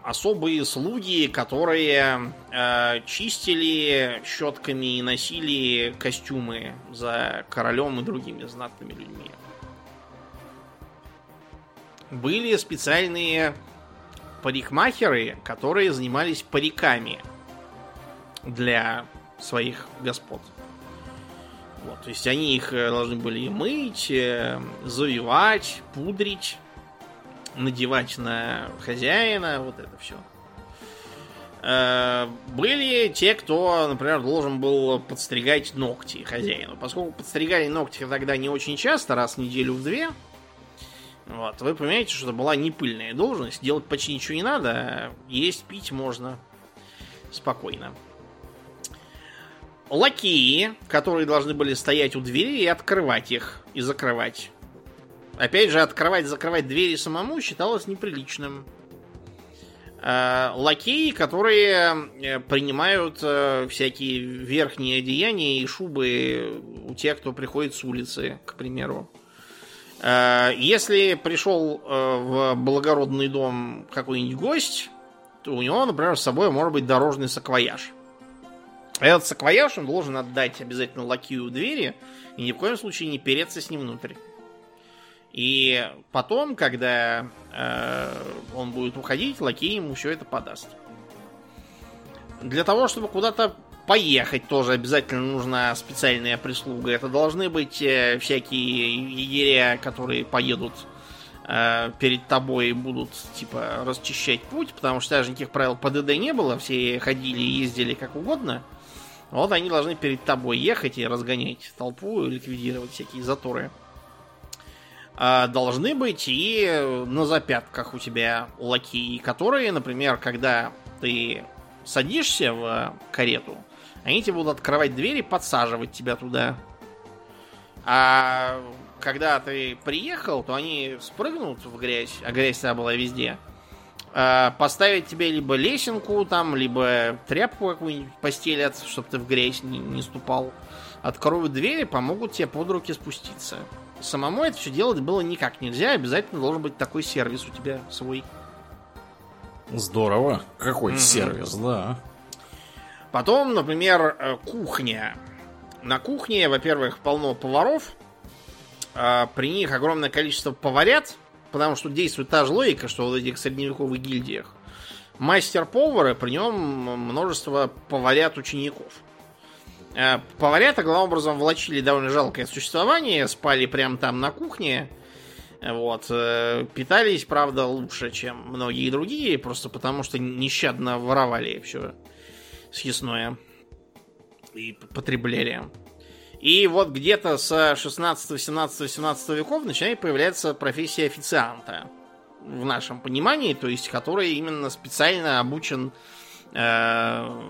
особые слуги, которые э, чистили щетками и носили костюмы за королем и другими знатными людьми. Были специальные парикмахеры, которые занимались париками для своих господ. Вот, то есть они их э, должны были мыть, э, завивать, пудрить, надевать на хозяина, вот это все. Э, были те, кто, например, должен был подстригать ногти хозяину. Поскольку подстригали ногти тогда не очень часто, раз в неделю в две, вот, вы понимаете, что это была не пыльная должность, делать почти ничего не надо, есть, пить можно спокойно лакеи, которые должны были стоять у двери и открывать их и закрывать. Опять же, открывать и закрывать двери самому считалось неприличным. Э, лакеи, которые э, принимают э, всякие верхние одеяния и шубы у тех, кто приходит с улицы, к примеру. Если пришел в благородный дом какой-нибудь гость, то у него, например, с собой может быть дорожный саквояж – этот саквояж он должен отдать обязательно лакею двери и ни в коем случае не переться с ним внутрь. И потом, когда э, он будет уходить, лакей ему все это подаст. Для того, чтобы куда-то поехать, тоже обязательно нужна специальная прислуга. Это должны быть э, всякие егеря, которые поедут э, перед тобой и будут, типа, расчищать путь, потому что даже никаких правил ПДД не было, все ходили и ездили как угодно. Вот они должны перед тобой ехать и разгонять толпу, ликвидировать всякие заторы. А должны быть и на запятках у тебя лакеи, которые, например, когда ты садишься в карету, они тебе будут открывать двери, подсаживать тебя туда. А когда ты приехал, то они спрыгнут в грязь, а грязь тогда была везде – Э, поставить тебе либо лесенку там, либо тряпку какую-нибудь постелят, чтобы ты в грязь не, не ступал. Откроют двери, помогут тебе под руки спуститься. Самому это все делать было никак нельзя, обязательно должен быть такой сервис у тебя свой. Здорово. Какой mm-hmm. сервис, да. Потом, например, э, кухня. На кухне, во-первых, полно поваров. А при них огромное количество поварят, потому что действует та же логика, что в этих средневековых гильдиях. Мастер-повара, при нем множество поварят учеников. Э, поварята, главным образом, влачили довольно жалкое существование, спали прямо там на кухне. Вот. Э, питались, правда, лучше, чем многие другие, просто потому что нещадно воровали все съестное и потребляли. И вот где-то с 16, 17, 17 веков начинает появляться профессия официанта. В нашем понимании, то есть, который именно специально обучен э,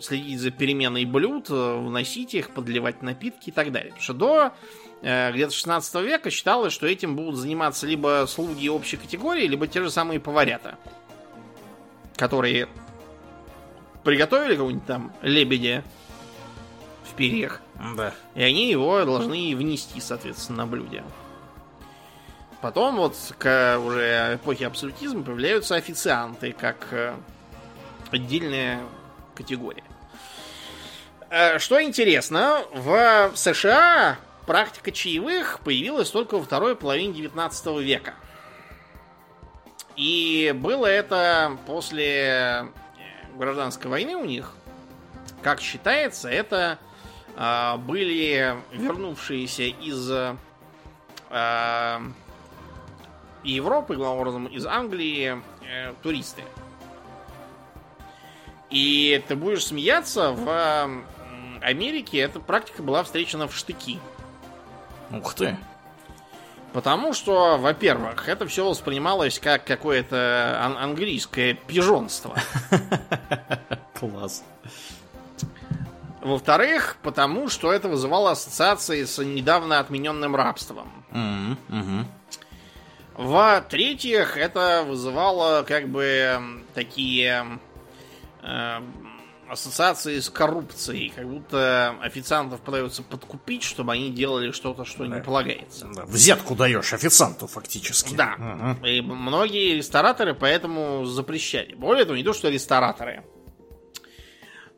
следить за переменой блюд, вносить их, подливать напитки и так далее. Потому что до э, где-то 16 века считалось, что этим будут заниматься либо слуги общей категории, либо те же самые поварята, которые приготовили какого-нибудь там лебедя в перьях, да. И они его должны внести, соответственно, на блюде. Потом вот к уже эпохе абсолютизма появляются официанты как э, отдельная категория. Э, что интересно, в США практика чаевых появилась только во второй половине 19 века. И было это после э, гражданской войны у них. Как считается, это а, были вернувшиеся из а, Европы, главным образом из Англии, э, туристы. И ты будешь смеяться, в Америке эта практика была встречена в штыки. Ух ты. Потому что, во-первых, это все воспринималось как какое-то ан- английское пижонство. Класс. Во-вторых, потому что это вызывало ассоциации с недавно отмененным рабством. Мгм. В-третьих, это вызывало как бы м, такие э, ассоциации с коррупцией, как будто официантов пытаются подкупить, чтобы они делали что-то, что не полагается. Да, Взятку даешь официанту фактически. Да. Мгм. И многие рестораторы поэтому запрещали. Более того, не то, что рестораторы.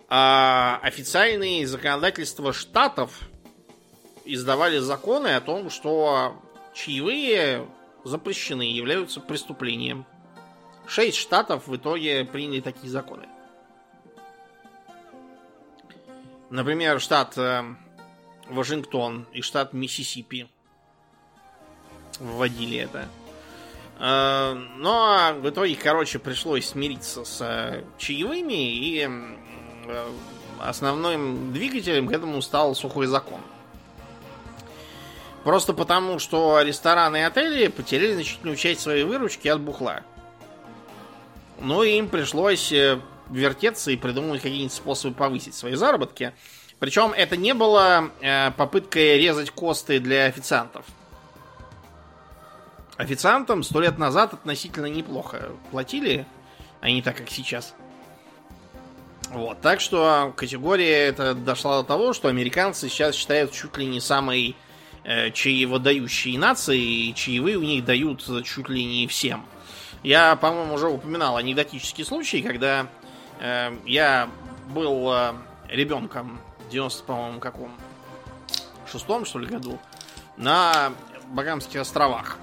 А официальные законодательства штатов издавали законы о том, что чаевые запрещены, являются преступлением. Шесть штатов в итоге приняли такие законы. Например, штат э, Вашингтон и штат Миссисипи вводили это. Э, Но в итоге, короче, пришлось смириться с э, чаевыми, и э, основным двигателем к этому стал сухой закон. Просто потому, что рестораны и отели потеряли значительную часть своей выручки от бухла. Ну и им пришлось э, вертеться и придумывать какие-нибудь способы повысить свои заработки. Причем это не было э, попыткой резать косты для официантов. Официантам сто лет назад относительно неплохо платили, а не так, как сейчас. Вот, так что категория это дошла до того, что американцы сейчас считают чуть ли не самой э, чаеводающей нацией, и чаевые у них дают чуть ли не всем. Я, по-моему, уже упоминал анекдотический случай, когда я был э, ребенком в 90, по-моему, каком шестом, что ли, году на Багамских островах.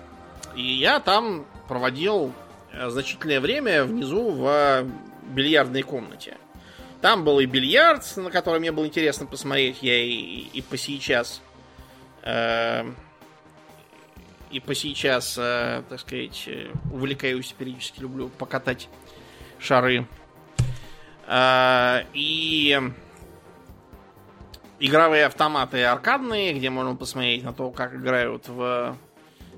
И я там проводил э, значительное время внизу в бильярдной комнате. Там был и бильярд, на который мне было интересно посмотреть. Я и, и по сейчас э, и по сейчас, э, так сказать, э, увлекаюсь периодически, люблю покатать шары. Э, и игровые автоматы аркадные, где можно посмотреть на то, как играют в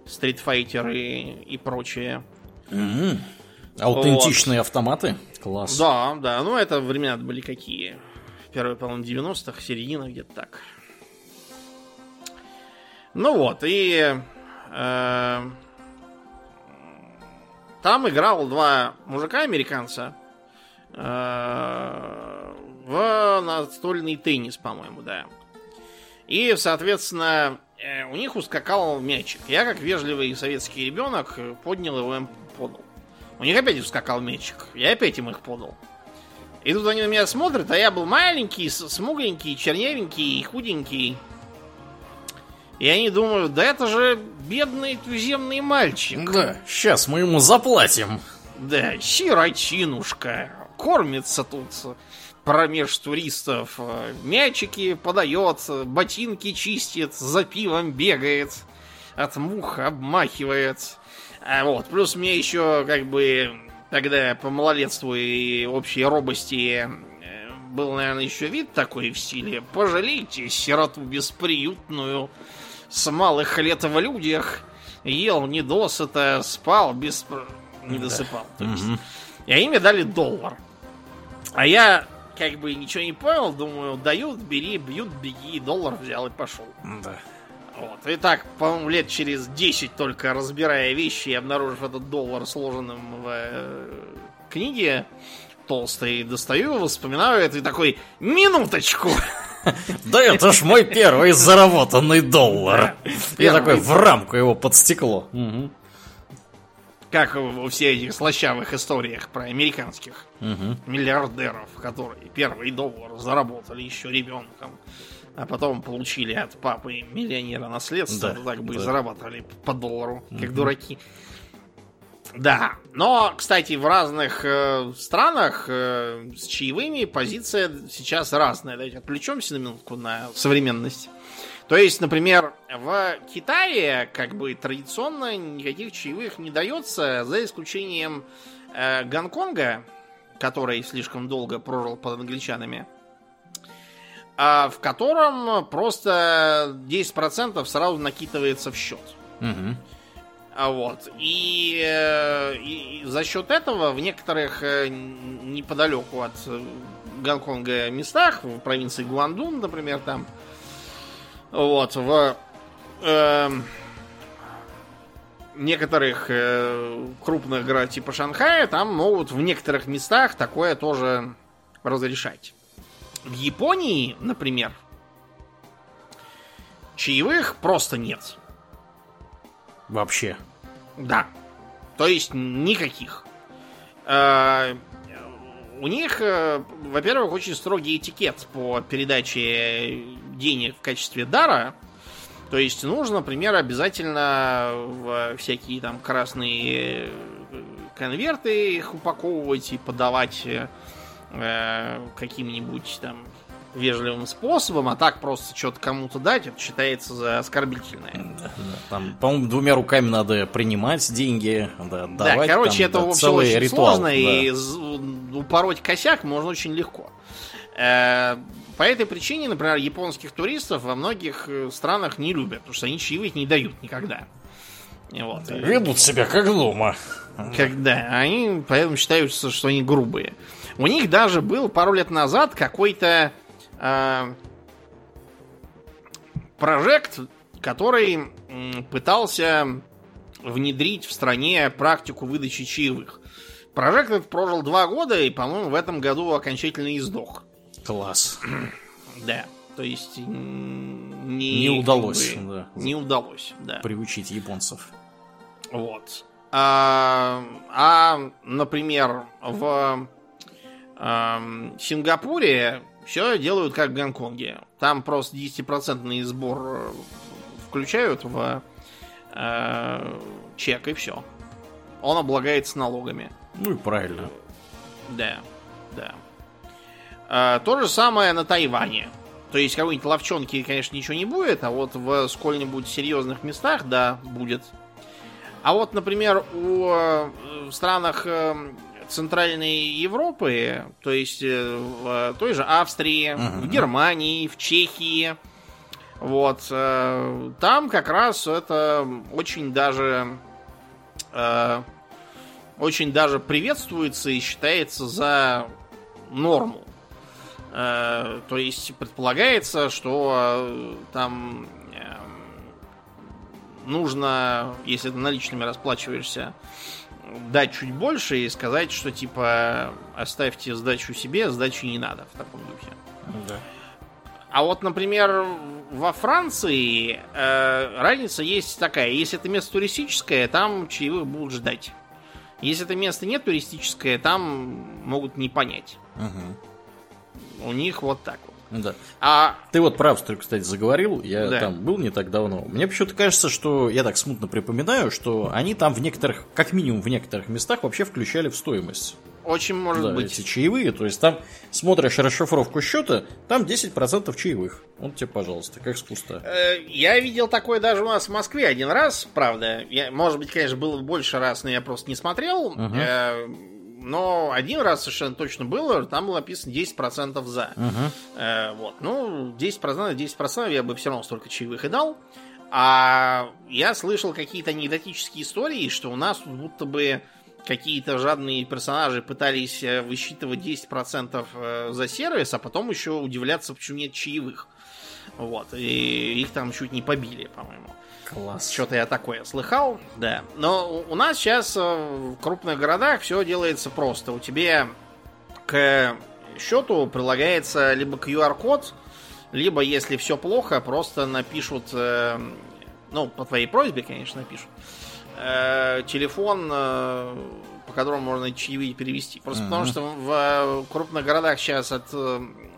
Street Fighter и, и прочее. Мгм. Аутентичные автоматы? Класс. Да, да, ну это времена были какие? Первые, по-моему, 90-х, середина где-то так. Ну вот, и э, там играл два мужика американца э, в настольный теннис, по-моему, да. И, соответственно, э, у них ускакал мячик. Я, как вежливый советский ребенок, поднял его им подал. У них опять ускакал мячик. Я опять им их подал. И тут они на меня смотрят, а я был маленький, смугленький, чернявенький, худенький. И они думают, да это же бедный туземный мальчик. Да, сейчас мы ему заплатим. Да, сиротинушка. Кормится тут промеж туристов. Мячики подает, ботинки чистит, за пивом бегает, от мух обмахивает. А вот, плюс мне еще как бы тогда по малолетству и общей робости э, был, наверное, еще вид такой в стиле «Пожалейте сироту бесприютную, с малых лет в людях, ел недосыто, спал без... не досыпал». То есть. Мгм. И они мне дали доллар. А я как бы ничего не понял, думаю, дают, бери, бьют, беги, доллар взял и пошел. Да. Вот. И так, по-моему, лет через 10 только разбирая вещи и обнаружив этот доллар сложенным в э, книге толстой, достаю его, вспоминаю это и такой, минуточку! Да это ж мой первый заработанный доллар. Я такой в рамку его под стекло. Как во всех этих слащавых историях про американских Мгм. миллиардеров, которые первый доллар заработали еще ребенком, а потом получили от папы миллионера наследство, Да, так бы и да. зарабатывали по доллару, как дураки. Да, но, кстати, в разных э, странах э, с чаевыми позиция сейчас разная. Давайте отвлечемся на минутку на современность. То есть, например, в Китае как бы традиционно никаких чаевых не дается, за исключением э, Гонконга, который слишком долго прожил под англичанами, а в котором просто 10% сразу накидывается в счет. Мгм. А вот. И, э, и- и за счет этого в некоторых э, неподалеку от э, Гонконга местах, в провинции Гуандун, например, там, вот, в эм, некоторых э, крупных городах типа Шанхая, там могут в некоторых местах такое тоже разрешать. В Японии, например, чаевых просто нет. Вообще. Да. То есть никаких. Э, У них, э, во-первых, очень строгий этикет по передаче денег в качестве дара. То есть нужно, например, обязательно в всякие там красные э, конверты их упаковывать и подавать э, каким-нибудь там вежливым способом, а так просто что-то кому-то дать, это считается за оскорбительное. Да, да. Там, по-моему, двумя руками надо принимать деньги, да, Да, давать. короче, там, это да, вообще очень ритуал, сложно, да. и упороть косяк можно очень легко. Э, По этой причине, например, японских туристов во многих э, странах не любят, потому что они чаевых не дают никогда. Вот. Ведут себя как дома. Когда они поэтому считаются, что они грубые. У них даже был пару лет назад какой-то прожект, который пытался внедрить в стране практику выдачи чаевых. Прожект этот прожил два года и, по-моему, в этом году окончательно издох. Класс. Да. То есть не, Не удалось, как бы, да. Не удалось, да. Приучить японцев. Вот. А, а, например, в ам, Сингапуре все делают как в Гонконге. Там просто 10% сбор э, включают в э, чек и все. Он облагается налогами. Ну и правильно. Да, да. А, то же самое на Тайване. То есть какой-нибудь ловчонки, конечно, ничего не будет, а вот в сколь-нибудь серьезных местах, да, будет. А вот, например, у, э, в странах э, Центральной Европы, то есть э, в той же Австрии, Мгм. в Германии, в Чехии, вот, э, там как раз это очень даже э, очень даже приветствуется и считается за норму. Э, то есть предполагается, что э, там нужно, если ты наличными расплачиваешься, дать чуть больше и сказать, что типа оставьте сдачу себе, сдачи не надо в таком духе. Да. А вот, например, во Франции э, разница есть такая. Если это место туристическое, там чаевых будут ждать. Если это место не туристическое, там могут не понять. Мгм. У них вот так вот. Да. А Ты вот про Австрию, кстати, заговорил. Я Да. там был не так давно. Мне почему-то кажется, что я так смутно припоминаю, что они там в некоторых, как минимум в некоторых местах вообще включали в стоимость. очень может да, быть. эти чаевые. То есть там смотришь расшифровку счета, там 10% чаевых. Вот тебе, пожалуйста, как с пуста. Э, Я видел такое даже у нас в Москве один раз, правда. Я, может быть, конечно, было больше раз, но я просто не смотрел. Мгм. Но один раз совершенно точно было, там было написано 10% за. Мгм. Э, вот. Ну, 10%, 10% я бы все равно столько чаевых и дал. А я слышал какие-то анекдотические истории, что у нас тут будто бы какие-то жадные персонажи пытались э, высчитывать 10% э, за сервис, а потом еще удивляться, почему нет чаевых. Вот. И их там чуть не побили, по-моему. Класс. Что-то я такое слыхал, да. Но у- нас сейчас э, в крупных городах все делается просто. У тебя к счету прилагается либо QR-код, либо, если все плохо, просто напишут, э, ну, по твоей просьбе, конечно, напишут, э, телефон, по которому можно чаевые перевести. Просто Мгм. потому что в крупных городах сейчас от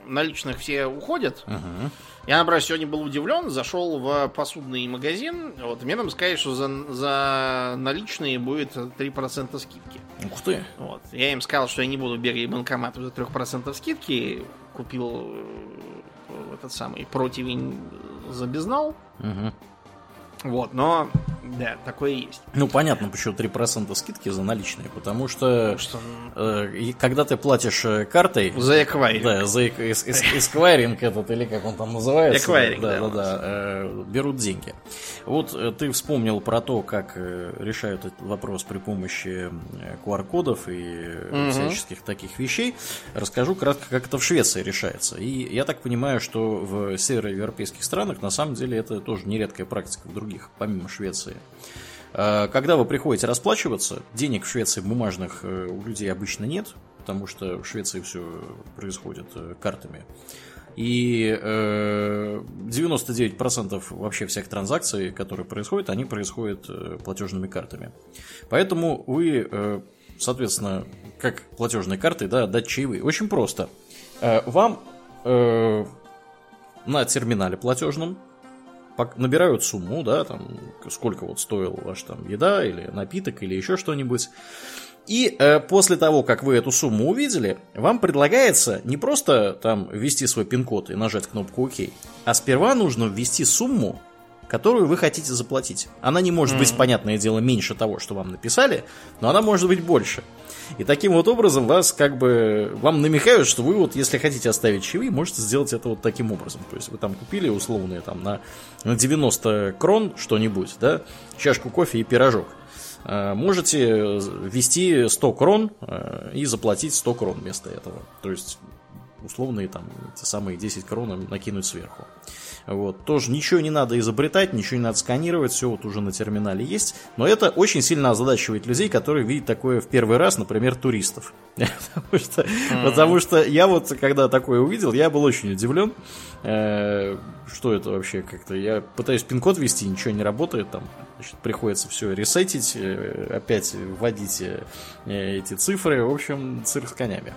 наличных все уходят. Мгм. Я, например, сегодня был удивлен, зашел в посудный магазин, вот, мне там сказали, что за, за наличные будет 3% скидки. Ух ты. Вот. Я им сказал, что я не буду бегать в банкомат за 3% скидки, купил э, этот самый противень за безнал, Мгм. вот, но Да, такое есть. Ну, понятно, почему 3% скидки за наличные, потому что, потому что... Э, когда ты платишь э, картой... За эквайринг. Да, за эквайринг этот, или как он там называется. Эквайринг, да. Да, да, да, э, берут деньги. Вот э, ты вспомнил про то, как э, решают этот вопрос при помощи QR-кодов и угу. всяческих таких вещей. Расскажу кратко, как это в Швеции решается. И я так понимаю, что в североевропейских странах на самом деле это тоже нередкая практика в других, помимо Швеции. А, когда вы приходите расплачиваться, денег в Швеции бумажных э, у людей обычно нет, потому что в Швеции все происходит э, картами. И 99% э, вообще всех транзакций, которые происходят, они происходят платежными картами. Поэтому вы, соответственно, как платежной картой, да, отдать чаевые. Очень просто. Вам на терминале платежном набирают сумму, да, там, сколько вот стоила ваша там еда или напиток или еще что-нибудь. И э, после того, как вы эту сумму увидели, вам предлагается не просто там ввести свой пин-код и нажать кнопку ОК, а сперва нужно ввести сумму, которую вы хотите заплатить. Она не может mm-hmm. быть, понятное дело, меньше того, что вам написали, но она может быть больше. И таким вот образом вас как бы вам намекают, что вы вот, если хотите оставить чаевые, можете сделать это вот таким образом. То есть вы там купили условные там на, на 90 крон что-нибудь, да, чашку кофе и пирожок. А, можете ввести 100 крон а, и заплатить 100 крон вместо этого. То есть условные там те самые 10 крон накинуть сверху. Вот. Тоже ничего не надо изобретать, ничего не надо сканировать, все вот уже на терминале есть. Но это очень сильно озадачивает людей, которые видят такое в первый раз, например, туристов. потому, что, mm-hmm. потому что я вот, когда такое увидел, я был очень удивлен. Э, что это вообще как-то? Я пытаюсь пин-код ввести, ничего не работает, там значит, приходится все ресетить, э, опять вводить э, эти цифры. В общем, цирк с конями.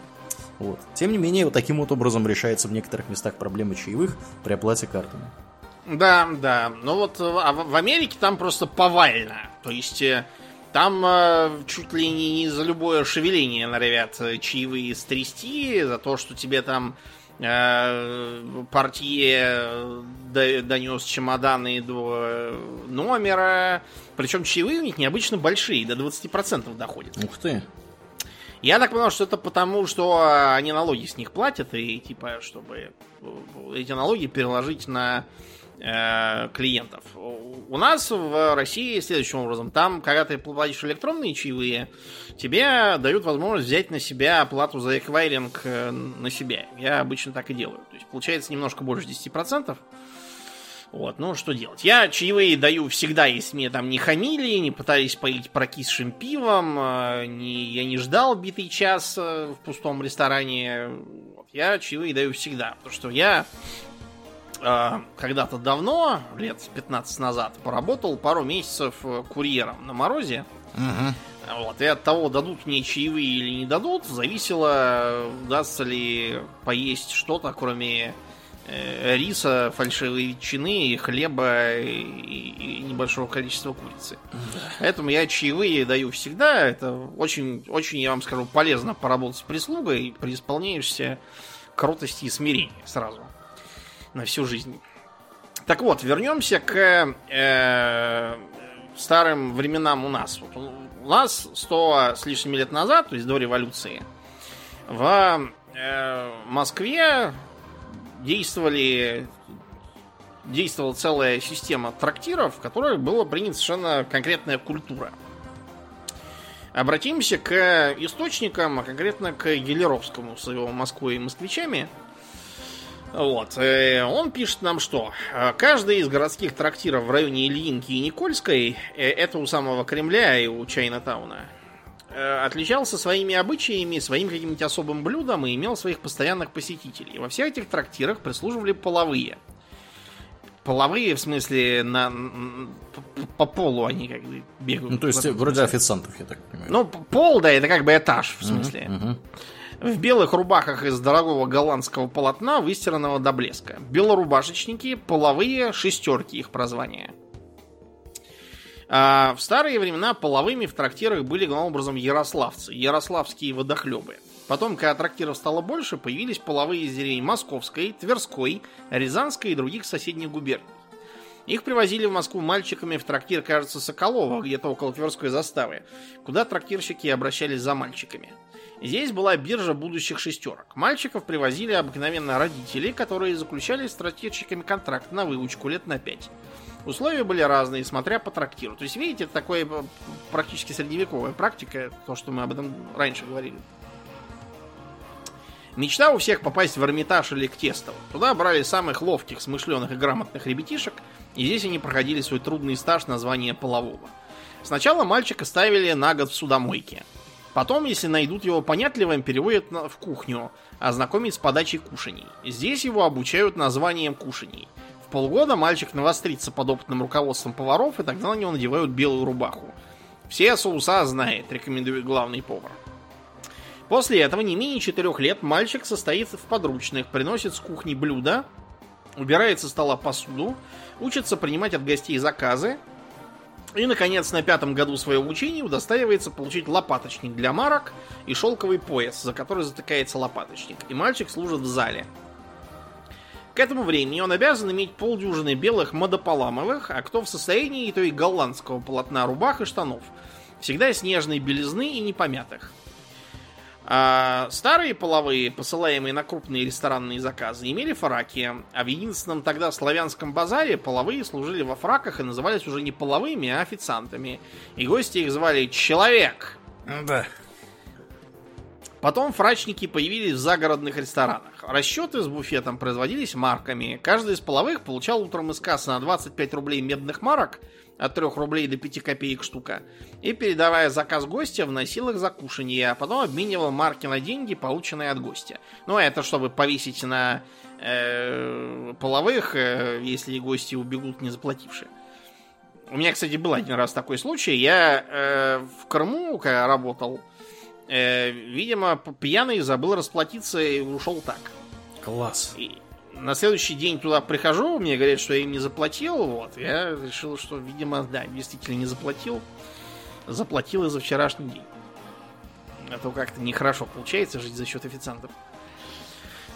Вот. Тем не менее, вот таким вот образом решается в некоторых местах проблема чаевых при оплате картами. Да, да. Ну вот а в Америке там просто повально. То есть э, там э, чуть ли не за любое шевеление норовят э, чаевые стрясти, за то, что тебе там э, портье донес чемоданы до номера. Причем чаевые у них необычно большие, до 20% доходит. Ух ты. Я так понял, что это потому, что они налоги с них платят, и типа, чтобы эти налоги переложить на э, клиентов. У нас в России следующим образом. Там, когда ты платишь электронные чаевые, тебе дают возможность взять на себя оплату за эквайринг э, на себя. Я обычно так и делаю. То есть получается немножко больше 10%. Вот, ну что делать? Я чаевые даю всегда, если мне там не хамили, не пытались поить прокисшим пивом, э, не, я не ждал битый час э, в пустом ресторане. Я чаевые даю всегда, потому что я э, когда-то давно, лет 15 назад, поработал пару месяцев э, курьером на морозе. Угу. Вот, и от того, дадут мне чаевые или не дадут, зависело, удастся ли поесть что-то, кроме Э, риса, фальшивой ветчины, хлеба и, и небольшого количества курицы. Поэтому я чаевые даю всегда. Это очень, очень, я вам скажу, полезно поработать с прислугой. Преисполняешься кротости и смирения сразу. На всю жизнь. Так вот, вернемся к э, старым временам у нас. Вот у нас сто с лишним лет назад, то есть до революции, в э, Москве действовали действовала целая система трактиров, в которой была принята совершенно конкретная культура. Обратимся к источникам, а конкретно к Гелеровскому с его Москвой и москвичами. Вот. Э, он пишет нам, что каждый из городских трактиров в районе Ильинки и Никольской, э, это у самого Кремля и у Чайна-тауна, Э, отличался своими обычаями, своим каким-нибудь особым блюдом и имел своих постоянных посетителей. Во всех этих трактирах прислуживали половые. Половые, в смысле, на, по, по полу они как бы бегают. Ну, то есть, вроде официантов, я так понимаю. Ну, пол, да, это как бы этаж, в смысле. Uh-huh, uh-huh. В белых рубахах из дорогого голландского полотна, выстиранного до блеска. Белорубашечники, половые, шестерки их прозвания. А в старые времена половыми в трактирах были главным образом ярославцы, ярославские водохлебы. Потом, когда трактиров стало больше, появились половые из деревень Московской, Тверской, Рязанской и других соседних губерний. Их привозили в Москву мальчиками в трактир, кажется, Соколова, где-то около Тверской заставы, куда трактирщики обращались за мальчиками. Здесь была биржа будущих шестерок. Мальчиков привозили обыкновенно родители, которые заключали с трактирщиками контракт на выучку лет на пять. Условия были разные, смотря по трактиру. То есть, видите, это такое э, практически средневековая практика, то, что мы об этом раньше говорили. Мечта у всех попасть в Эрмитаж или к Тестову. Туда брали самых ловких, смышленых и грамотных ребятишек, и здесь они проходили свой трудный стаж названия полового. Сначала мальчика ставили на год в судомойке. Потом, если найдут его понятливым, переводят в кухню, ознакомить с подачей кушаний. Здесь его обучают названием кушаний. Полгода мальчик навострится под опытным руководством поваров, и тогда на него надевают белую рубаху. Все соуса знает, рекомендует главный повар. После этого не менее четырех лет мальчик состоит в подручных, приносит с кухни блюда, убирает со стола посуду, учится принимать от гостей заказы, и, наконец, на пятом году своего учения удостаивается получить лопаточник для марок и шелковый пояс, за который затыкается лопаточник. И мальчик служит в зале. К этому времени он обязан иметь полдюжины белых модополамовых, а кто в состоянии, то и голландского полотна рубах и штанов. Всегда снежной белизны и непомятых. А старые половые, посылаемые на крупные ресторанные заказы, имели фраки, а в единственном тогда славянском базаре половые служили во фраках и назывались уже не половыми, а официантами. И гости их звали «Человек». Да. Потом фрачники появились в загородных ресторанах. Расчеты с буфетом производились марками. Каждый из половых получал утром из кассы на 25 рублей медных марок – от 3 рублей до 5 копеек штука, и, передавая заказ гостя, вносил их за кушанье, а потом обменивал марки на деньги, полученные от гостя. Ну, это чтобы повесить на э, половых, э, если гости убегут, не заплатившие. У меня, кстати, был один раз такой случай. Я э, в Крыму, когда работал, э, видимо, пьяный забыл расплатиться и ушел так. Класс. И, на следующий день туда прихожу, мне говорят, что я им не заплатил. Вот, я решил, что, видимо, да, действительно не заплатил. Заплатил и за вчерашний день. А то как-то нехорошо получается жить за счет официантов.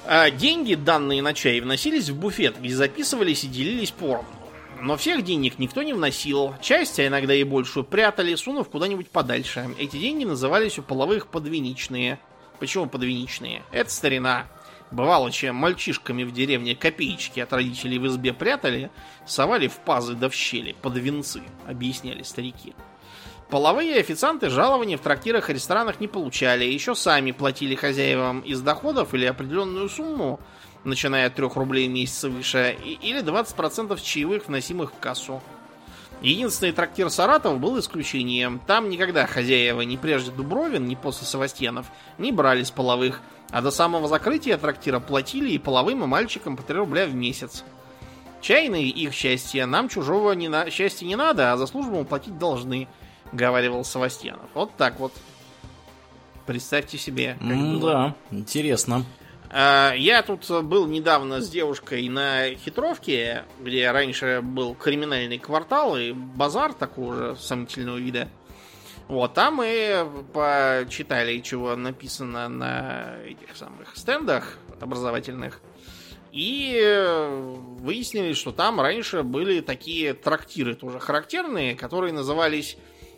А деньги, данные на чай, вносились в буфет, где записывались и делились поровну. Но всех денег никто не вносил. Часть, а иногда и большую, прятали, сунув куда-нибудь подальше. Эти деньги назывались у половых подвиничные. Почему подвиничные? Это старина. Бывало, чем мальчишками в деревне копеечки от родителей в избе прятали, совали в пазы да в щели, под венцы, объясняли старики. Половые официанты жалования в трактирах и ресторанах не получали, еще сами платили хозяевам из доходов или определенную сумму, начиная от 3 рублей в месяц выше, или 20% чаевых, вносимых в кассу. Единственный трактир Саратов был исключением. Там никогда хозяева ни прежде Дубровин, ни после Савастьянов не брали с половых, а до самого закрытия трактира платили и половым, и мальчикам по 3 рубля в месяц. Чайные их счастье, нам чужого не на... счастья не надо, а за службу мы платить должны, говаривал Савастьянов. Вот так вот. Представьте себе. Как mm. Да, интересно. А, я тут был недавно с девушкой на хитровке, где раньше был криминальный квартал и базар такого же сомнительного вида. Вот, там мы почитали, чего написано на этих самых стендах образовательных. И выяснили, что там раньше были такие трактиры тоже характерные, которые назывались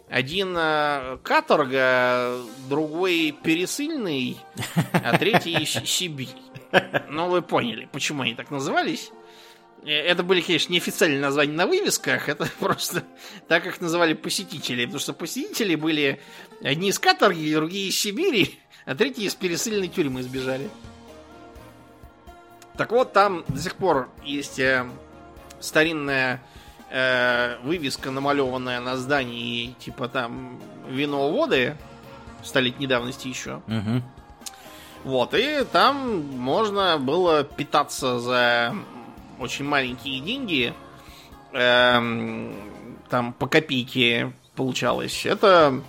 один э, каторга, другой пересыльный, а третий Сибирь. Ну, вы поняли, почему они так назывались. Э, это были, конечно, неофициальные названия на вывесках, это просто так, как называли посетители, потому что посетители были одни из каторги, другие из Сибири, а третьи из пересыльной тюрьмы сбежали. Так вот, там до сих пор есть э, старинная э, вывеска, намалеванная на здании, типа там вино-воды, столетней давности еще. Угу. Вот, и там можно было питаться за очень маленькие деньги. Эм, там по копейке получалось. Это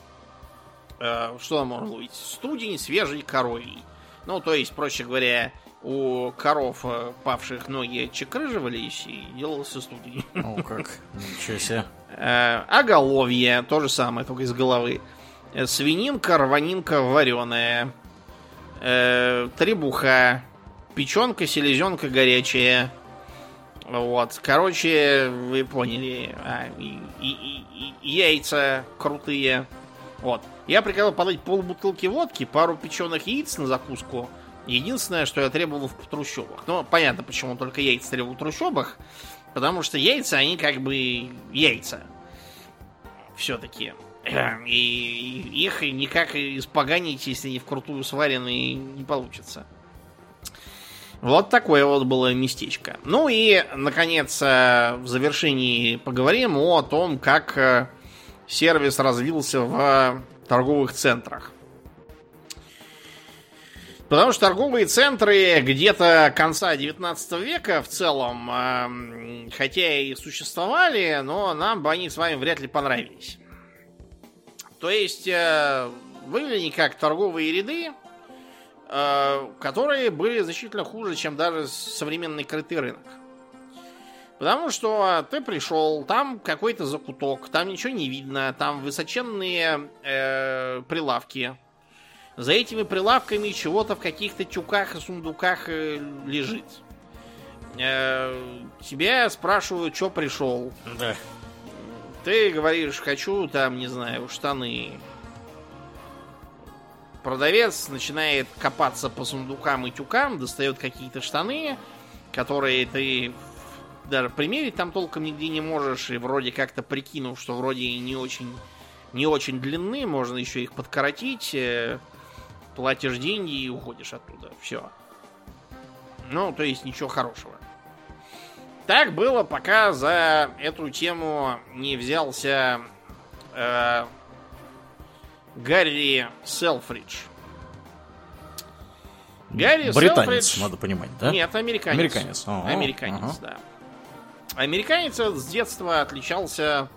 э, что можно ловить? Студень свежий коровий. Ну, то есть, проще говоря, у коров э, павших ноги чекрыживались и делался студень. О, как. Ничего себе. Э, оголовье, то же самое, только из головы. Э, свининка, рванинка вареная. Требуха. Печенка, селезенка горячая. Вот, короче, вы поняли. А, и, и, и, яйца крутые. Вот. Я приказал подать полбутылки водки, пару печеных яиц на закуску. Единственное, что я требовал в трущобах. Ну, понятно, почему только яйца требовал в трущобах. Потому что яйца, они как бы яйца. Все-таки. И их никак испоганить, если не вкрутую сваренные, не получится. Вот такое вот было местечко. Ну и, наконец, э, в завершении поговорим о том, как э, сервис развился в торговых центрах. Потому что торговые центры где-то конца 19 века в целом, э, хотя и существовали, но нам бы они с вами вряд ли понравились. То есть, э, выглядели как торговые ряды, которые были значительно хуже, чем даже современный крытый рынок. Потому что ты пришел, там какой-то закуток, там ничего не видно, там высоченные э, прилавки. За этими прилавками чего-то в каких-то тюках и сундуках э, лежит. Э, тебя спрашивают, что пришел. Да. Ты говоришь, хочу там, не знаю, штаны. Продавец начинает копаться по сундукам и тюкам, достает какие-то штаны, которые ты даже примерить там толком нигде не можешь, и вроде как-то прикинув, что вроде не очень, не очень длинны, можно еще их подкоротить, э, платишь деньги и уходишь оттуда. Все. Ну, то есть ничего хорошего. Так было, пока за эту тему не взялся э, Гарри Селфридж. Гарри Британец, Селфридж... надо понимать, да? Нет, американец. Американец, ага, американец ага. да. Американец с детства отличался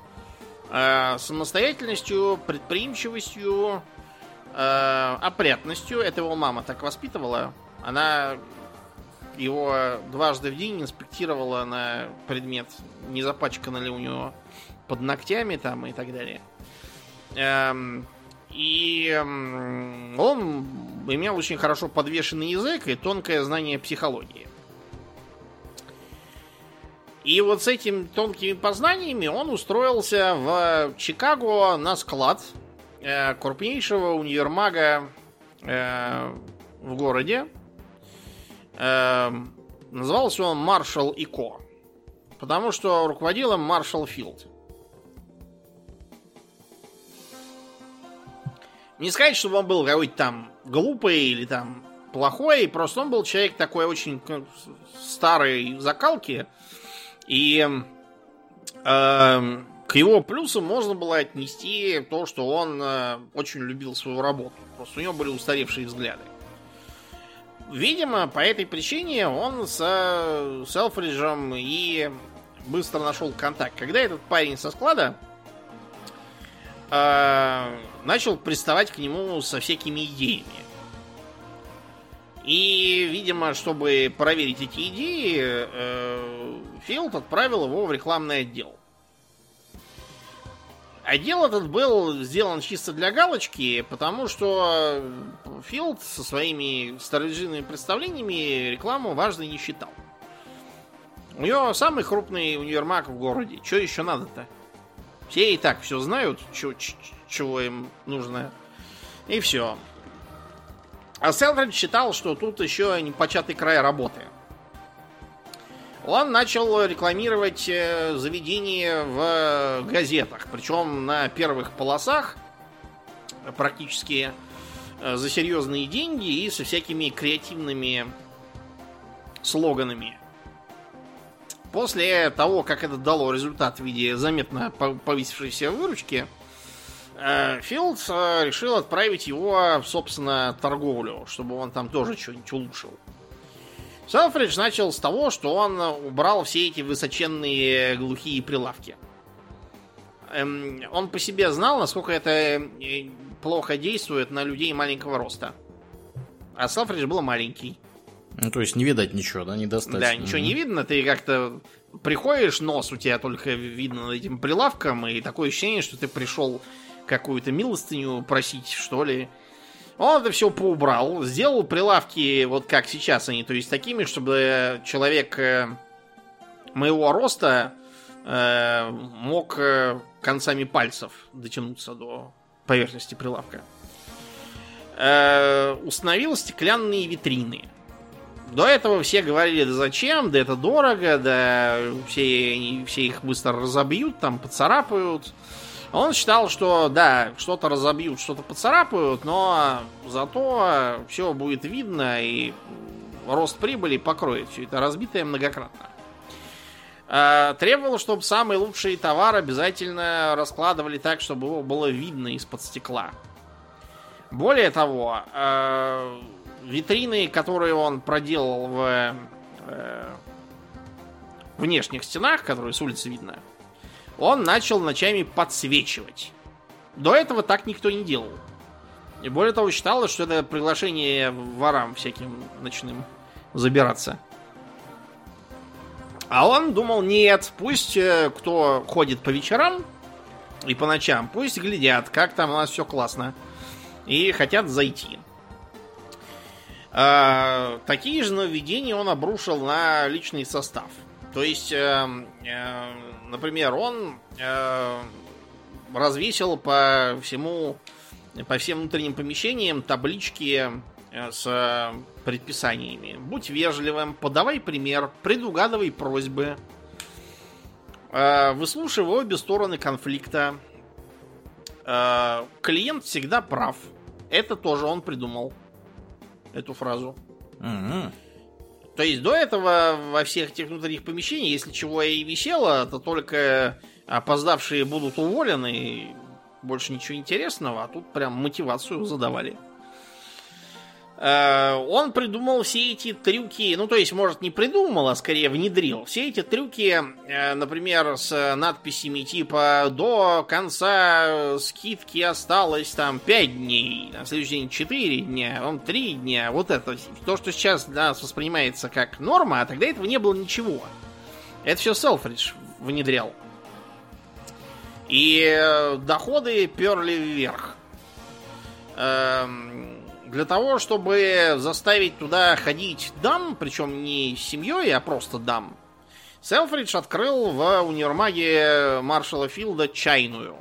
э, самостоятельностью, предприимчивостью, э, опрятностью. Это его мама так воспитывала. Она его дважды в день инспектировала на предмет, не запачкано ли у него под ногтями там и так далее. Эм, и он имел очень хорошо подвешенный язык и тонкое знание психологии. И вот с этими тонкими познаниями он устроился в Чикаго на склад э, крупнейшего универмага э, в городе. Э, назывался он Маршал и Ко. Потому что руководил им Маршал Филд. Не сказать, чтобы он был какой-то там глупый или там плохой, просто он был человек такой очень старой закалки. И э, к его плюсам можно было отнести то, что он э, очень любил свою работу. Просто у него были устаревшие взгляды. Видимо, по этой причине он с Селфриджем и быстро нашел контакт. Когда этот парень со склада э, начал приставать к нему со всякими идеями. И, видимо, чтобы проверить эти идеи, э, Филд отправил его в рекламный отдел. Отдел этот был сделан чисто для галочки, потому что Филд со своими старорежимными представлениями рекламу важной не считал. У него самый крупный универмаг в городе. Что еще надо-то? Все и так все знают, чего им нужно. И все. А Селдрид считал, что тут еще не початый край работы. Он начал рекламировать э, заведение в газетах, причем на первых полосах, практически э, за серьезные деньги и со всякими креативными слоганами. После того, как это дало результат в виде заметно повысившейся выручки, Э, Филд э, решил отправить его, собственно, торговлю, чтобы он там тоже что-нибудь улучшил. Селфридж начал с того, что он убрал все эти высоченные глухие прилавки. Эм, он по себе знал, насколько это э, плохо действует на людей маленького роста. А Селфридж был маленький. Ну, то есть не видать ничего, да, не достать. Да, ничего не видно, ты как-то приходишь, нос у тебя только видно над этим прилавком, и такое ощущение, что ты пришел какую-то милостыню просить, что ли. Он это все поубрал, сделал прилавки вот как сейчас они, то есть такими, чтобы человек э, моего роста э, мог э, концами пальцев дотянуться до поверхности прилавка. Э, установил стеклянные витрины. До этого все говорили, да зачем, да это дорого, да все, все их быстро разобьют, там поцарапают. Он считал, что да, что-то разобьют, что-то поцарапают, но зато все будет видно и рост прибыли покроет все это разбитое многократно. А, требовал, чтобы самый лучший товар обязательно раскладывали так, чтобы его было видно из-под стекла. Более того, а, витрины, которые он проделал в э, внешних стенах, которые с улицы видно, он начал ночами подсвечивать. До этого так никто не делал. И более того, считалось, что это приглашение ворам всяким ночным забираться. А он думал, нет, пусть э, кто ходит по вечерам и по ночам, пусть глядят, как там у нас все классно. И хотят зайти. А, такие же нововведения он обрушил на личный состав. То есть, э, э, например, он э, развесил по всему, по всем внутренним помещениям таблички э, с предписаниями. Будь вежливым, подавай пример, предугадывай просьбы, э, выслушивай обе стороны конфликта. Э, клиент всегда прав. Это тоже он придумал. Эту фразу. Мгм. То есть до этого во всех этих внутренних помещениях, если чего и висело, то только опоздавшие будут уволены, и больше ничего интересного, а тут прям мотивацию задавали. Э, Он придумал все эти трюки, ну то есть, может, не придумал, а скорее внедрил. Все эти трюки, э, например, с надписями типа «До конца скидки осталось там 5 дней, на следующий день 4 дня, он 3 дня». Вот это, то, что сейчас для нас воспринимается как норма, а тогда этого не было ничего. Это все Селфридж внедрял. И э, доходы перли вверх. Эм, Для того, чтобы заставить туда ходить дам, причем не с семьей, а просто дам, Селфридж открыл в универмаге Маршала Филда чайную.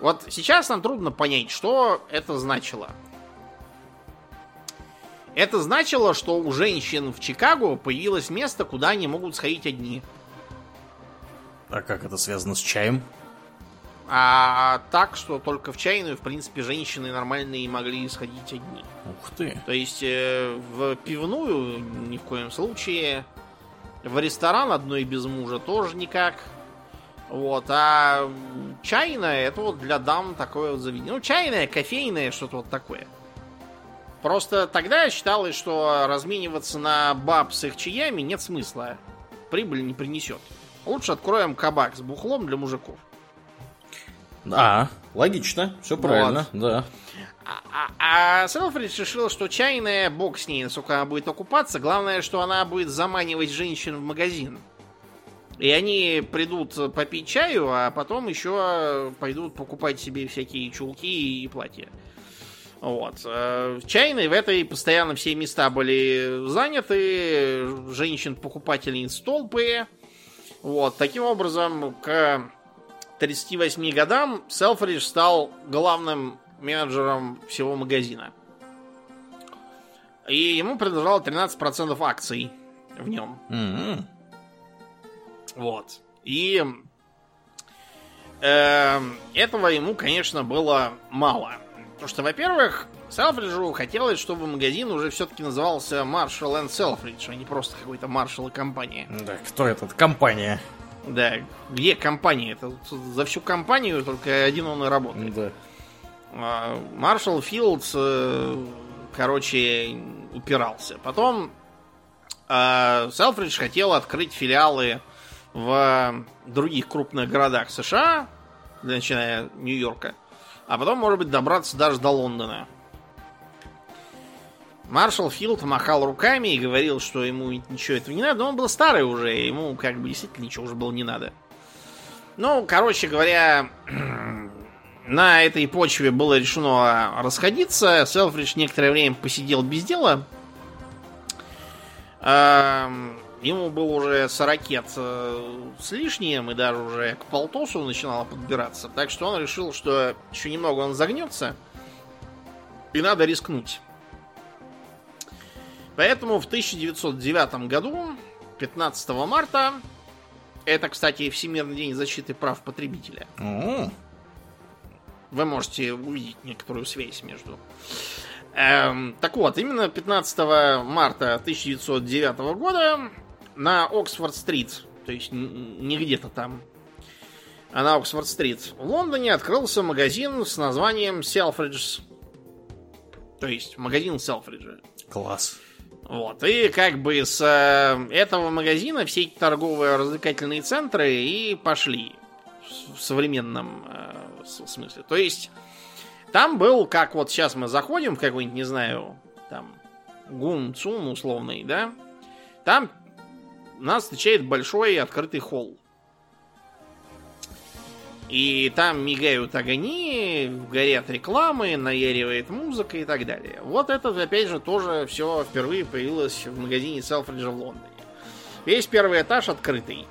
Вот сейчас нам трудно понять, что это значило. Это значило, что у женщин в Чикаго появилось место, куда они могут сходить одни. А как это связано с чаем? А так, что только в чайную, в принципе, женщины нормальные могли сходить одни. Ух ты. То есть э, в пивную ни в коем случае. В ресторан одной без мужа тоже никак. Вот, а чайная это вот для дам такое вот заведение. Ну, чайная, кофейная, что-то вот такое. Просто тогда считалось, что размениваться на баб с их чаями нет смысла. Прибыль не принесет. Лучше откроем кабак с бухлом для мужиков. А, логично, все правильно, да. А, а, а Селфридж решил, что чайная, бог с ней, насколько она будет окупаться. Главное, что она будет заманивать женщин в магазин. И они придут попить чаю, а потом еще пойдут покупать себе всякие чулки и платья. Вот. Э, В чайной в этой постоянно все места были заняты, женщин-покупательниц толпы. Вот. Таким образом, к 38 годам Селфридж стал главным менеджером всего магазина. И ему принадлежало 13% акций в нем. М-м. Вот. И эм, этого ему, конечно, было мало. Потому что, во-первых, Селфриджу хотелось, чтобы магазин уже все-таки назывался Marshall and Selfridge, а не просто какой-то Marshall и компания. Да, кто этот? Компания. Да, где компания? Это за всю компанию только один он и работает. Да. А, Маршал Филдс, э, короче, упирался. Потом э, Селфридж хотел открыть филиалы в других крупных городах США, начиная Нью-Йорка, а потом, может быть, добраться даже до Лондона. Маршал Филд махал руками и говорил, что ему ничего этого не надо, но он был старый уже, ему как бы действительно ничего уже было не надо. Ну, короче говоря, на этой почве было решено расходиться. Селфридж некоторое время посидел без дела. Ему был уже 40 э, с лишним, и даже уже к полтосу начинало подбираться. Так что он решил, что еще немного он загнется, и надо рискнуть. Поэтому в 1909 году, 15 марта, это, кстати, Всемирный день защиты прав потребителя. О, Вы можете увидеть некоторую связь между. Эм, так вот, именно 15 марта 1909 года на Оксфорд-стрит, то есть не где-то там, а на Оксфорд-стрит в Лондоне открылся магазин с названием Selfridges. То есть магазин Selfridge. класс. Вот, и как бы с э, этого магазина все эти торговые развлекательные центры и пошли в современном э, смысле. То есть там был, как вот сейчас мы заходим в какой-нибудь, не знаю, там, гум цум условный, да, там нас встречает большой открытый холл. И там мигают огни, горят рекламы, наяривает музыка и так далее. Вот это, опять же, тоже все впервые появилось в магазине Селфриджа в Лондоне. Весь первый этаж открытый.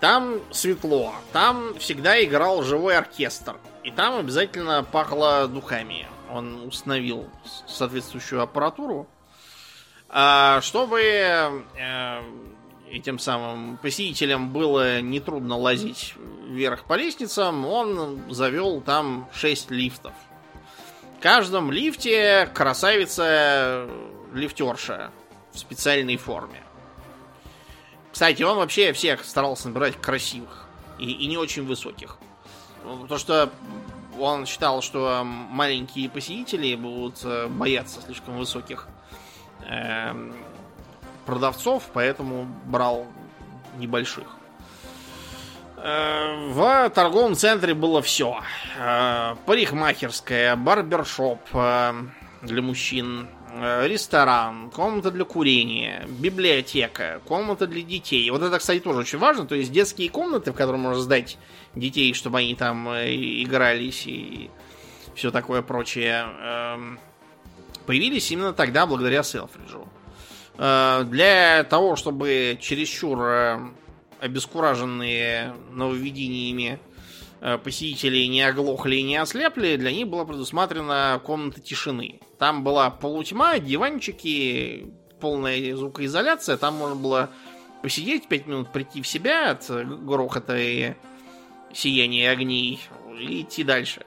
Там светло, там всегда играл живой оркестр. И там обязательно пахло духами. Он установил соответствующую аппаратуру. А, чтобы э, этим самым посетителям было нетрудно лазить вверх по лестницам, он завел там 6 лифтов. В каждом лифте красавица лифтерша в специальной форме. Кстати, он вообще всех старался набирать красивых и, и не очень высоких. Потому что он считал, что маленькие посетители будут э, бояться слишком высоких эм, продавцов, поэтому брал небольших. Э, В торговом центре было все. Парикмахерская, барбершоп э, для мужчин, э, ресторан, комната для курения, библиотека, комната для детей. Вот это, кстати, тоже очень важно. То есть детские комнаты, в которые можно сдать детей, чтобы они там э, игрались и все такое прочее, эм, появились именно тогда благодаря Селфриджу. Э, Для того, чтобы чересчур э, обескураженные нововведениями э, посетители не оглохли и не ослепли, для них была предусмотрена комната тишины. Там была полутьма, диванчики, полная звукоизоляция. Там можно было посидеть пять минут, прийти в себя от грохота и сияния огней и идти дальше.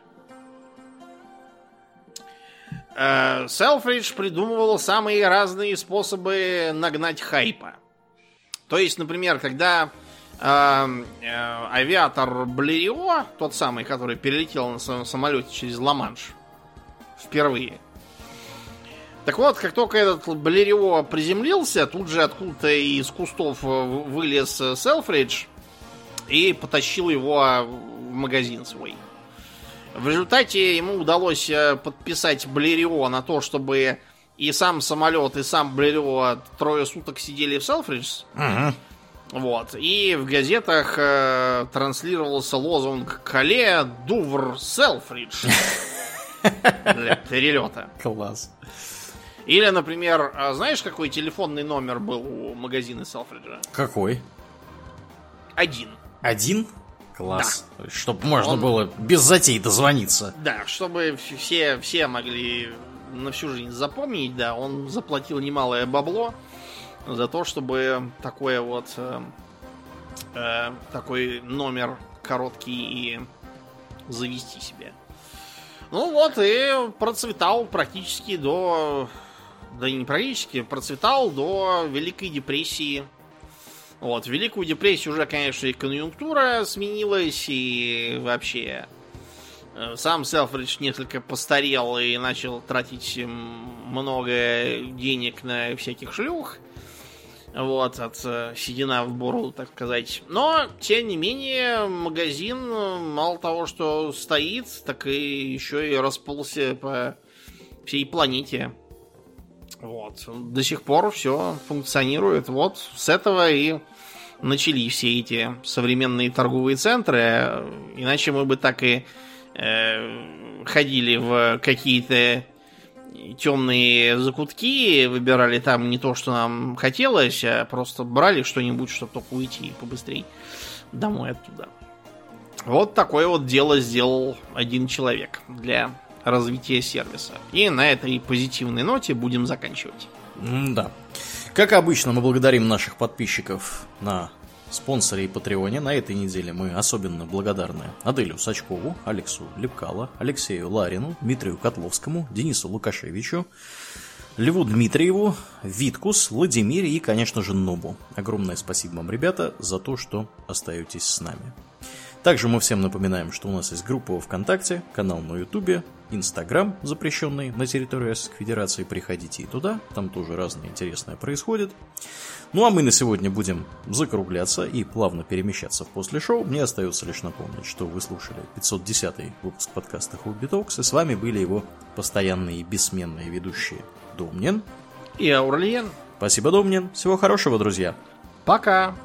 Э, Селфридж придумывал самые разные способы нагнать хайпа. То есть, например, когда э, э, авиатор Блерио, тот самый, который перелетел на своем самолете через Ла-Манш впервые. Так вот, как только этот Блерио приземлился, тут же откуда-то из кустов вылез э, Селфридж и потащил его э, в магазин свой. В результате ему удалось э, подписать Блерио на то, чтобы и сам самолет, и сам Блерио трое суток сидели в Селфридж. Мгм. Вот. И в газетах э, транслировался лозунг «Кале Дувр Селфридж» для перелета. Класс. Или, например, а знаешь, какой телефонный номер был у магазина Селфриджа? Какой? Один. Один? Класс. Чтобы можно Он- было без затей дозвониться. Да, чтобы все, все могли на всю жизнь запомнить, да, он заплатил немалое бабло за то, чтобы такое вот э, э, такой номер короткий и завести себе. Ну вот и процветал практически до... Да не практически, процветал до Великой депрессии. Вот, в Великую депрессию уже, конечно, и конъюнктура сменилась, и вообще э, сам Селфридж несколько постарел и начал тратить много денег на всяких шлюх. Вот, от э, седина в бороду, так сказать. Но, тем не менее, магазин, э, мало того, что стоит, так и еще и расползся по всей планете. Вот. До сих пор все функционирует. Вот с этого и начались все эти современные торговые центры. Иначе мы бы так и э, ходили в какие-то темные закутки, выбирали там не то, что нам хотелось, а просто брали что-нибудь, чтобы только уйти побыстрее домой оттуда. Вот такое вот дело сделал один человек для развития сервиса. И на этой позитивной ноте будем заканчивать. Да. Как обычно, мы благодарим наших подписчиков на спонсоре и патреоне. На этой неделе мы особенно благодарны Аделю Сачкову, Алексу Лепкало, Алексею Ларину, Дмитрию Котловскому, Денису Лукашевичу, Льву Дмитриеву, Виткус, Владимире и, конечно же, Нобу. Огромное спасибо вам, ребята, за то, что остаетесь с нами. Также мы всем напоминаем, что у нас есть группа ВКонтакте, канал на Ютубе, Инстаграм, запрещенный на территории Российской Федерации. Приходите и туда, там тоже разное интересное происходит. Ну а мы на сегодня будем закругляться и плавно перемещаться в после шоу. Мне остается лишь напомнить, что вы слушали 510 выпуск подкаста Хобби Токс, и с вами были его постоянные и бессменные ведущие Домнин и Аурлиен. Спасибо, Домнин. Всего хорошего, друзья. Пока.